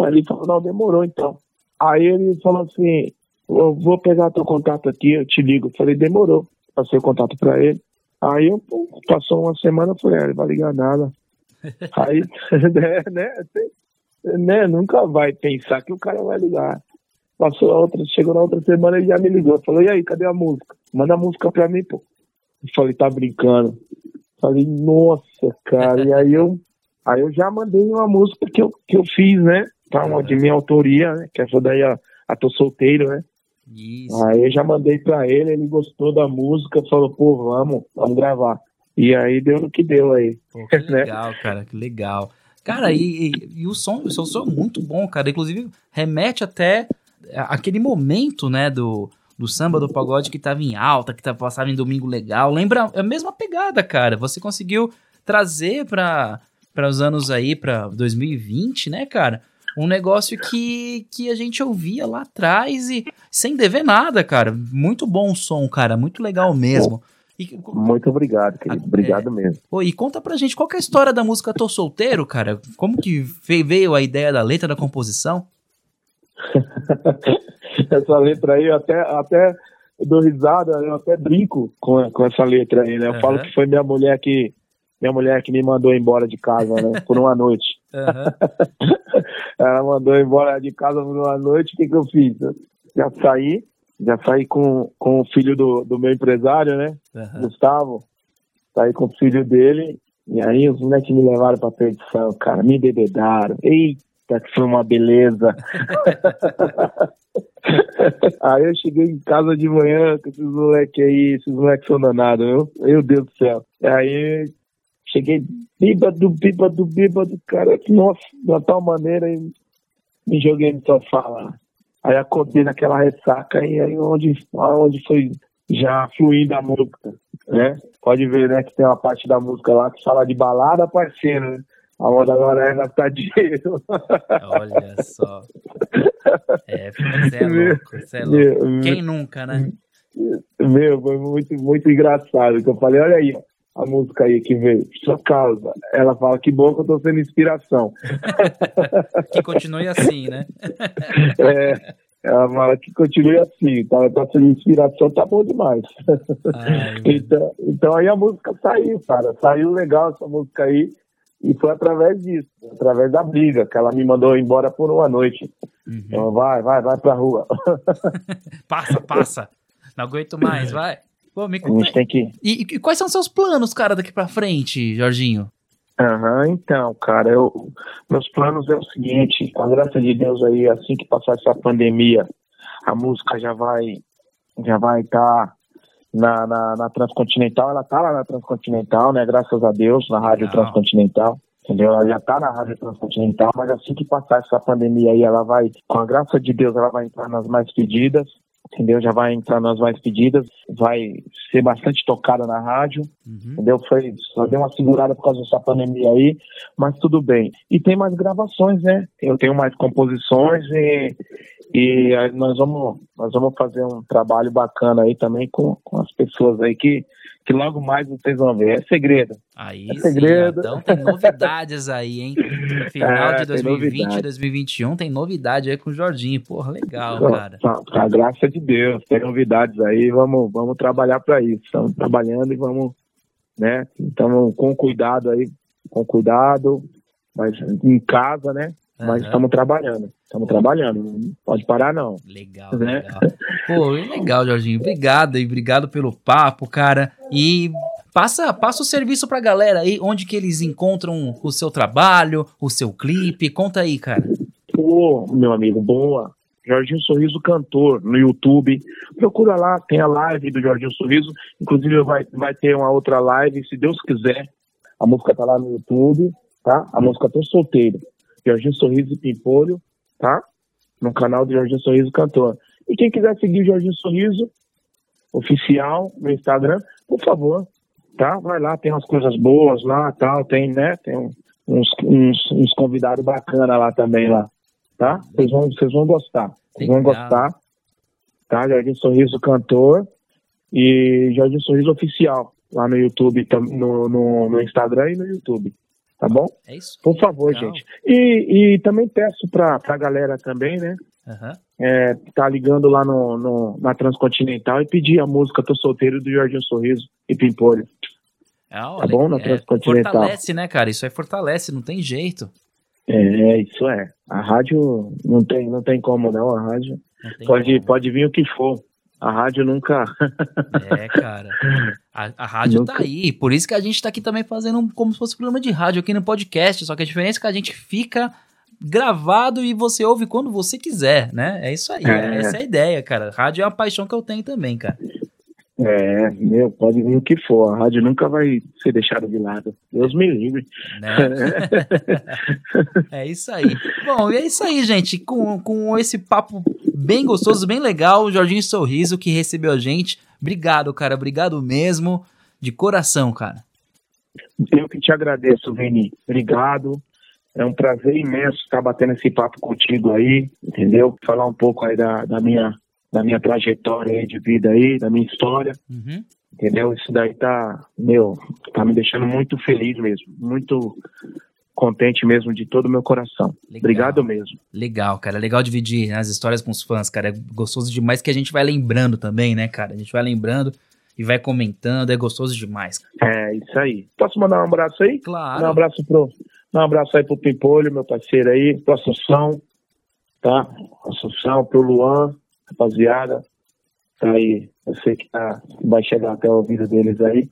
Ele falou, não, demorou então. Aí ele falou assim, eu vou pegar teu contato aqui, eu te ligo. Eu falei, demorou. Passei o contato pra ele. Aí eu, pô, passou uma semana, eu falei, ah, ele vai ligar nada. Aí, né, né, né, nunca vai pensar que o cara vai ligar. Passou a outra, chegou na outra semana ele já me ligou. Falou, e aí, cadê a música? Manda a música pra mim, pô. Eu falei, tá brincando. Falei, nossa, cara. E aí eu, aí eu já mandei uma música que eu, que eu fiz, né? Tá, uma de minha autoria, né? Que essa daí, a, a Tô Solteiro, né? Isso. Aí eu já mandei pra ele, ele gostou da música, falou, pô, vamos, vamos gravar. E aí deu no que deu aí. Pô, que né? legal, cara, que legal. Cara, e, e- e o som, o som é muito bom, cara. Inclusive, remete até aquele momento, né, do, do samba, do pagode que tava em alta, que tava, passava em domingo legal. Lembra a mesma pegada, cara. Você conseguiu trazer para os anos aí, pra 2020, né, cara? Um negócio que, que a gente ouvia lá atrás e sem dever nada, cara. Muito bom o som, cara. Muito legal mesmo. E, Muito obrigado, querido. Obrigado mesmo. Pô, e conta pra gente qual é a história da música Tô Solteiro, cara? Como que ve- veio a ideia da letra da composição? essa letra aí, eu até, até dou risada, eu até brinco com, com essa letra aí, né? Eu Aham. falo que foi minha mulher que minha mulher que me mandou embora de casa, né? Por uma noite. Aham. Ela mandou embora de casa por uma noite, o que, que eu fiz? Já saí, já saí com, com o filho do, do meu empresário, né? aham. Gustavo. Saí com o filho dele. E aí os moleques me levaram pra perdição, cara. Me bebedaram. Eita, que foi uma beleza. aí eu cheguei em casa de manhã com esses moleques aí. Esses moleques são danados, viu? Meu Deus do céu. Aí cheguei bêbado, bêbado, bêbado, cara. Nossa, de uma tal maneira. E me joguei no sofá lá. Aí acordei naquela ressaca e aí onde, onde foi já fluindo a música. né? Pode ver, né, que tem uma parte da música lá que fala de balada, parceiro, né? A moda agora é gastar dinheiro. Olha só. É, você é louco, você é louco. Quem nunca, né? Meu, foi muito, muito engraçado. Que eu falei, olha aí, a música aí que veio, sua causa. Ela fala que bom que eu tô sendo inspiração. que continue assim, né? é, ela fala que continue assim, tá, tá sendo inspiração, tá bom demais. Ai, então, então aí a música saiu, cara. Saiu legal essa música aí. E foi através disso, através da briga, que ela me mandou embora por uma noite. Uhum. Então, vai, vai, vai pra rua. passa, passa. Não aguento mais, vai. Pô, me. A gente tem que. E, e, quais são seus planos, cara, daqui pra frente, Jorginho? Aham, então, cara, eu, meus planos é o seguinte, com a graça de Deus aí, assim que passar essa pandemia, a música já vai já vai estar tá na, na, na, Transcontinental, ela tá lá na Transcontinental, né? Graças a Deus, na Rádio Não. Transcontinental. Entendeu? Ela já tá na Rádio Transcontinental, mas assim que passar essa pandemia aí, ela vai, com a graça de Deus, ela vai entrar nas mais pedidas entendeu? Já vai entrar nas mais pedidas, vai ser bastante tocada na rádio, uhum. entendeu? Foi, só deu uma segurada por causa dessa pandemia aí, mas tudo bem. E tem mais gravações, né? Eu tenho mais composições e, e nós vamos, nós vamos fazer um trabalho bacana aí também com, com as pessoas aí que que logo mais vocês vão ver. É segredo. Aí é segredo. Sim, então tem novidades aí, hein? No final é, de 2020 2021 tem novidade aí com o Jorginho. Porra, legal, cara. Com a graça de Deus, tem novidades aí, vamos, vamos trabalhar para isso. Estamos trabalhando e vamos, né? Então, com cuidado aí, com cuidado, mas em casa, né? Mas estamos trabalhando. Estamos trabalhando. Não pode parar, não. Legal, né? legal. Pô, legal, Jorginho. Obrigado e obrigado pelo papo, cara. E passa, passa o serviço pra galera aí, onde que eles encontram o seu trabalho, o seu clipe. Conta aí, cara. Pô, meu amigo, boa. Jorginho Sorriso Cantor no YouTube. Procura lá, tem a live do Jorginho Sorriso. Inclusive vai, vai ter uma outra live, se Deus quiser. A música tá lá no YouTube, tá? A música Tô Solteiro. Jorginho Sorriso e Pimpolho, tá? No canal do Jorginho Sorriso Cantor. E quem quiser seguir o Jorginho Sorriso, oficial, no Instagram, por favor, tá? Vai lá, tem umas coisas boas lá, tal, tem, né? Tem uns, uns, uns convidados bacanas lá também, lá, tá? Vocês vão, vocês vão gostar, vocês vão gostar, tá? Jorginho Sorriso Cantor e Jorginho Sorriso Oficial, lá no YouTube, no, no, no Instagram e no YouTube tá bom? É isso. Por favor, Legal. gente. E, e também peço pra, pra galera também, né? Uhum. É, tá ligando lá no, no, na Transcontinental e pedir a música Tô Solteiro do Jorginho Sorriso e Pimpolho. Ah, tá bom? Na é, Transcontinental. Fortalece, né, cara? Isso aí fortalece, não tem jeito. É, isso é. A rádio não tem, não tem como não, a rádio. Pode, como. pode vir o que for. A rádio nunca. é, cara. A, a rádio nunca... tá aí. Por isso que a gente tá aqui também fazendo um, como se fosse um programa de rádio aqui no podcast. Só que a diferença é que a gente fica gravado e você ouve quando você quiser, né? É isso aí. É. Essa é a ideia, cara. Rádio é uma paixão que eu tenho também, cara. É, meu, pode vir o que for. A rádio nunca vai ser deixada de lado. Deus me livre. Né? é isso aí. Bom, e é isso aí, gente. Com, com esse papo bem gostoso, bem legal, o Jorginho Sorriso que recebeu a gente. Obrigado, cara. Obrigado mesmo. De coração, cara. Eu que te agradeço, Vini. Obrigado. É um prazer imenso estar batendo esse papo contigo aí, entendeu? Falar um pouco aí da, da minha da minha trajetória aí de vida aí, da minha história. Uhum. Entendeu? Isso daí tá, meu, tá me deixando muito feliz mesmo, muito contente mesmo de todo o meu coração. Legal. Obrigado mesmo. Legal, cara. Legal dividir as histórias com os fãs, cara. É gostoso demais que a gente vai lembrando também, né, cara? A gente vai lembrando e vai comentando, é gostoso demais. É, isso aí. Posso mandar um abraço aí? Claro. um abraço pro, um abraço aí pro Pimpolho, meu parceiro aí, pro Assunção, tá? Assunção, pro Luan, rapaziada. Tá aí, eu sei que tá, vai chegar até o ouvido deles aí,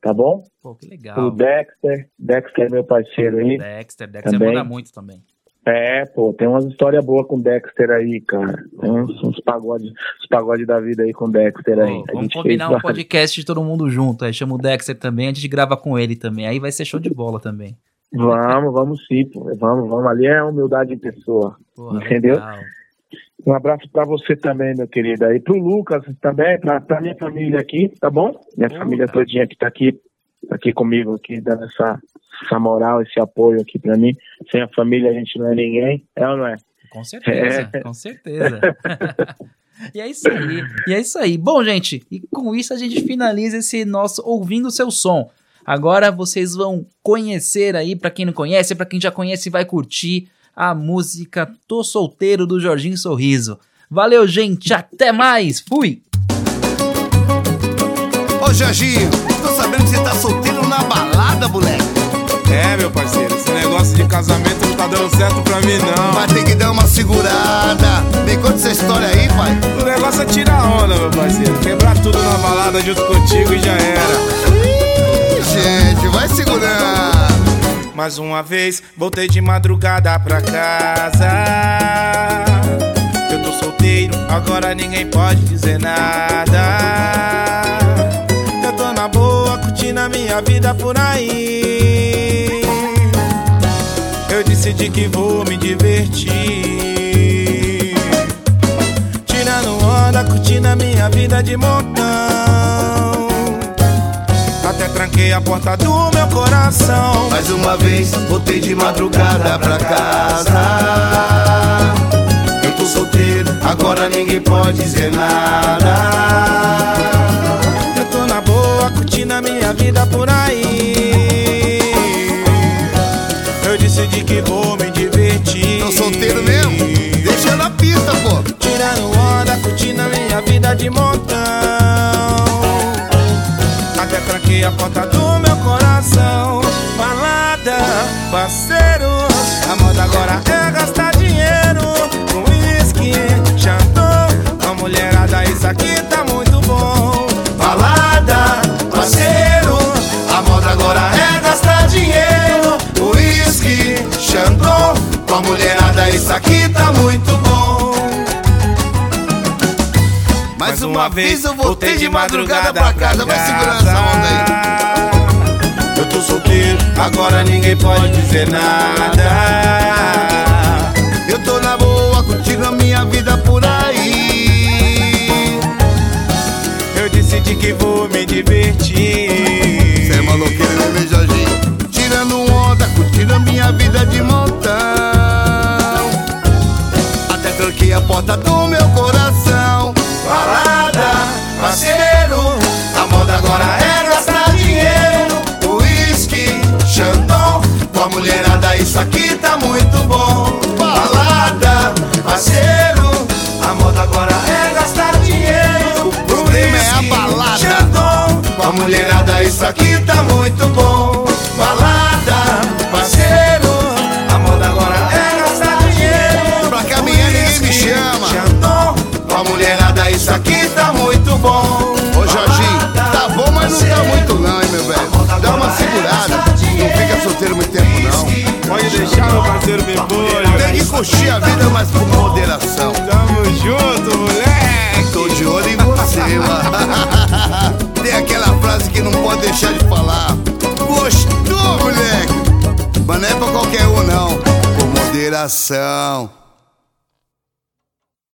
tá bom? Pô, que legal. O Dexter, Dexter é meu parceiro aí. Dexter, Dexter também. manda muito também. É, pô, tem umas histórias boas com Dexter aí, cara. Tem uns, uns pagodes uns pagode da vida aí com Dexter aí. Vamos combinar fez... um podcast de todo mundo junto. Aí chama o Dexter também, a gente grava com ele também. Aí vai ser show de bola também. Vamos, vamos sim, pô. Vamos, vamos. Ali é humildade em pessoa. Porra, entendeu? Legal. Um abraço para você também, meu querido. E pro Lucas também, pra, pra minha família aqui, tá bom? Minha família todinha que tá aqui, tá aqui comigo, aqui, dando essa, essa moral, esse apoio aqui pra mim. Sem a família a gente não é ninguém, é ou não é? Com certeza, É. com certeza. e é isso aí, e é isso aí. Bom, gente, e com isso a gente finaliza esse nosso Ouvindo o Seu Som. Agora vocês vão conhecer aí, pra quem não conhece, pra quem já conhece vai curtir a música Tô Solteiro do Jorginho Sorriso. Valeu, gente, até mais, fui! Ô Jorginho, tô sabendo que você tá solteiro na balada, moleque. É, meu parceiro, esse negócio de casamento não tá dando certo pra mim, não. Vai ter que dar uma segurada. Me conta essa história aí, pai. O negócio é tirar onda, meu parceiro. Quebrar tudo na balada junto contigo e já era. Ih, gente, vai segurando. Mais uma vez, voltei de madrugada pra casa. Eu tô solteiro, agora ninguém pode dizer nada. Eu tô na boa, curtindo a minha vida por aí. Eu decidi que vou me divertir. Tirando onda, curtindo a minha vida de montão. Tranquei a porta do meu coração. Mais uma vez, voltei de madrugada pra casa. Eu tô solteiro, agora ninguém pode dizer nada. Eu tô na boa, curtindo a minha vida por aí. Eu decidi que vou me divertir. Tô solteiro mesmo? Deixa na pista, pô. Tirando onda, curtindo a minha vida de montão. Tranquei a porta do meu coração. Balada, parceiro. A moda agora é gastar dinheiro com uísque, chandon. A mulherada, isso aqui tá muito bom. Balada, parceiro. A moda agora é gastar dinheiro. Whisky, Chandon. Com a mulherada, isso aqui tá muito bom. Uma vez eu voltei de madrugada pra casa. Vai segurando essa onda aí. Eu tô solteiro, agora ninguém pode dizer nada. Eu tô na boa, curtindo a minha vida por aí. Eu decidi que vou me divertir. Cê é maloqueiro, né, Jorginho? Tirando onda, curtindo a minha vida de montão. Até tranquei a porta do meu coração. Balada, parceiro. A moda agora é gastar dinheiro. Whisky, Chandon. Com a mulherada, isso aqui tá muito bom. Balada, parceiro. A moda agora é gastar dinheiro. O problema é a balada. Chandon, Com a mulherada, isso aqui tá muito bom. Balada, parceiro. A moda agora é gastar dinheiro. Pra caminhar ninguém me chama. Chandon, Com a mulherada, isso aqui solteiro muito tempo, não. pode deixar meu parceiro me Tem que curtir a vida, mas com moderação. Tamo junto, moleque. Tô de olho em você, mano. Tem aquela frase que não pode deixar de falar. Gostou, moleque? Mas não é pra qualquer um, não. Com moderação.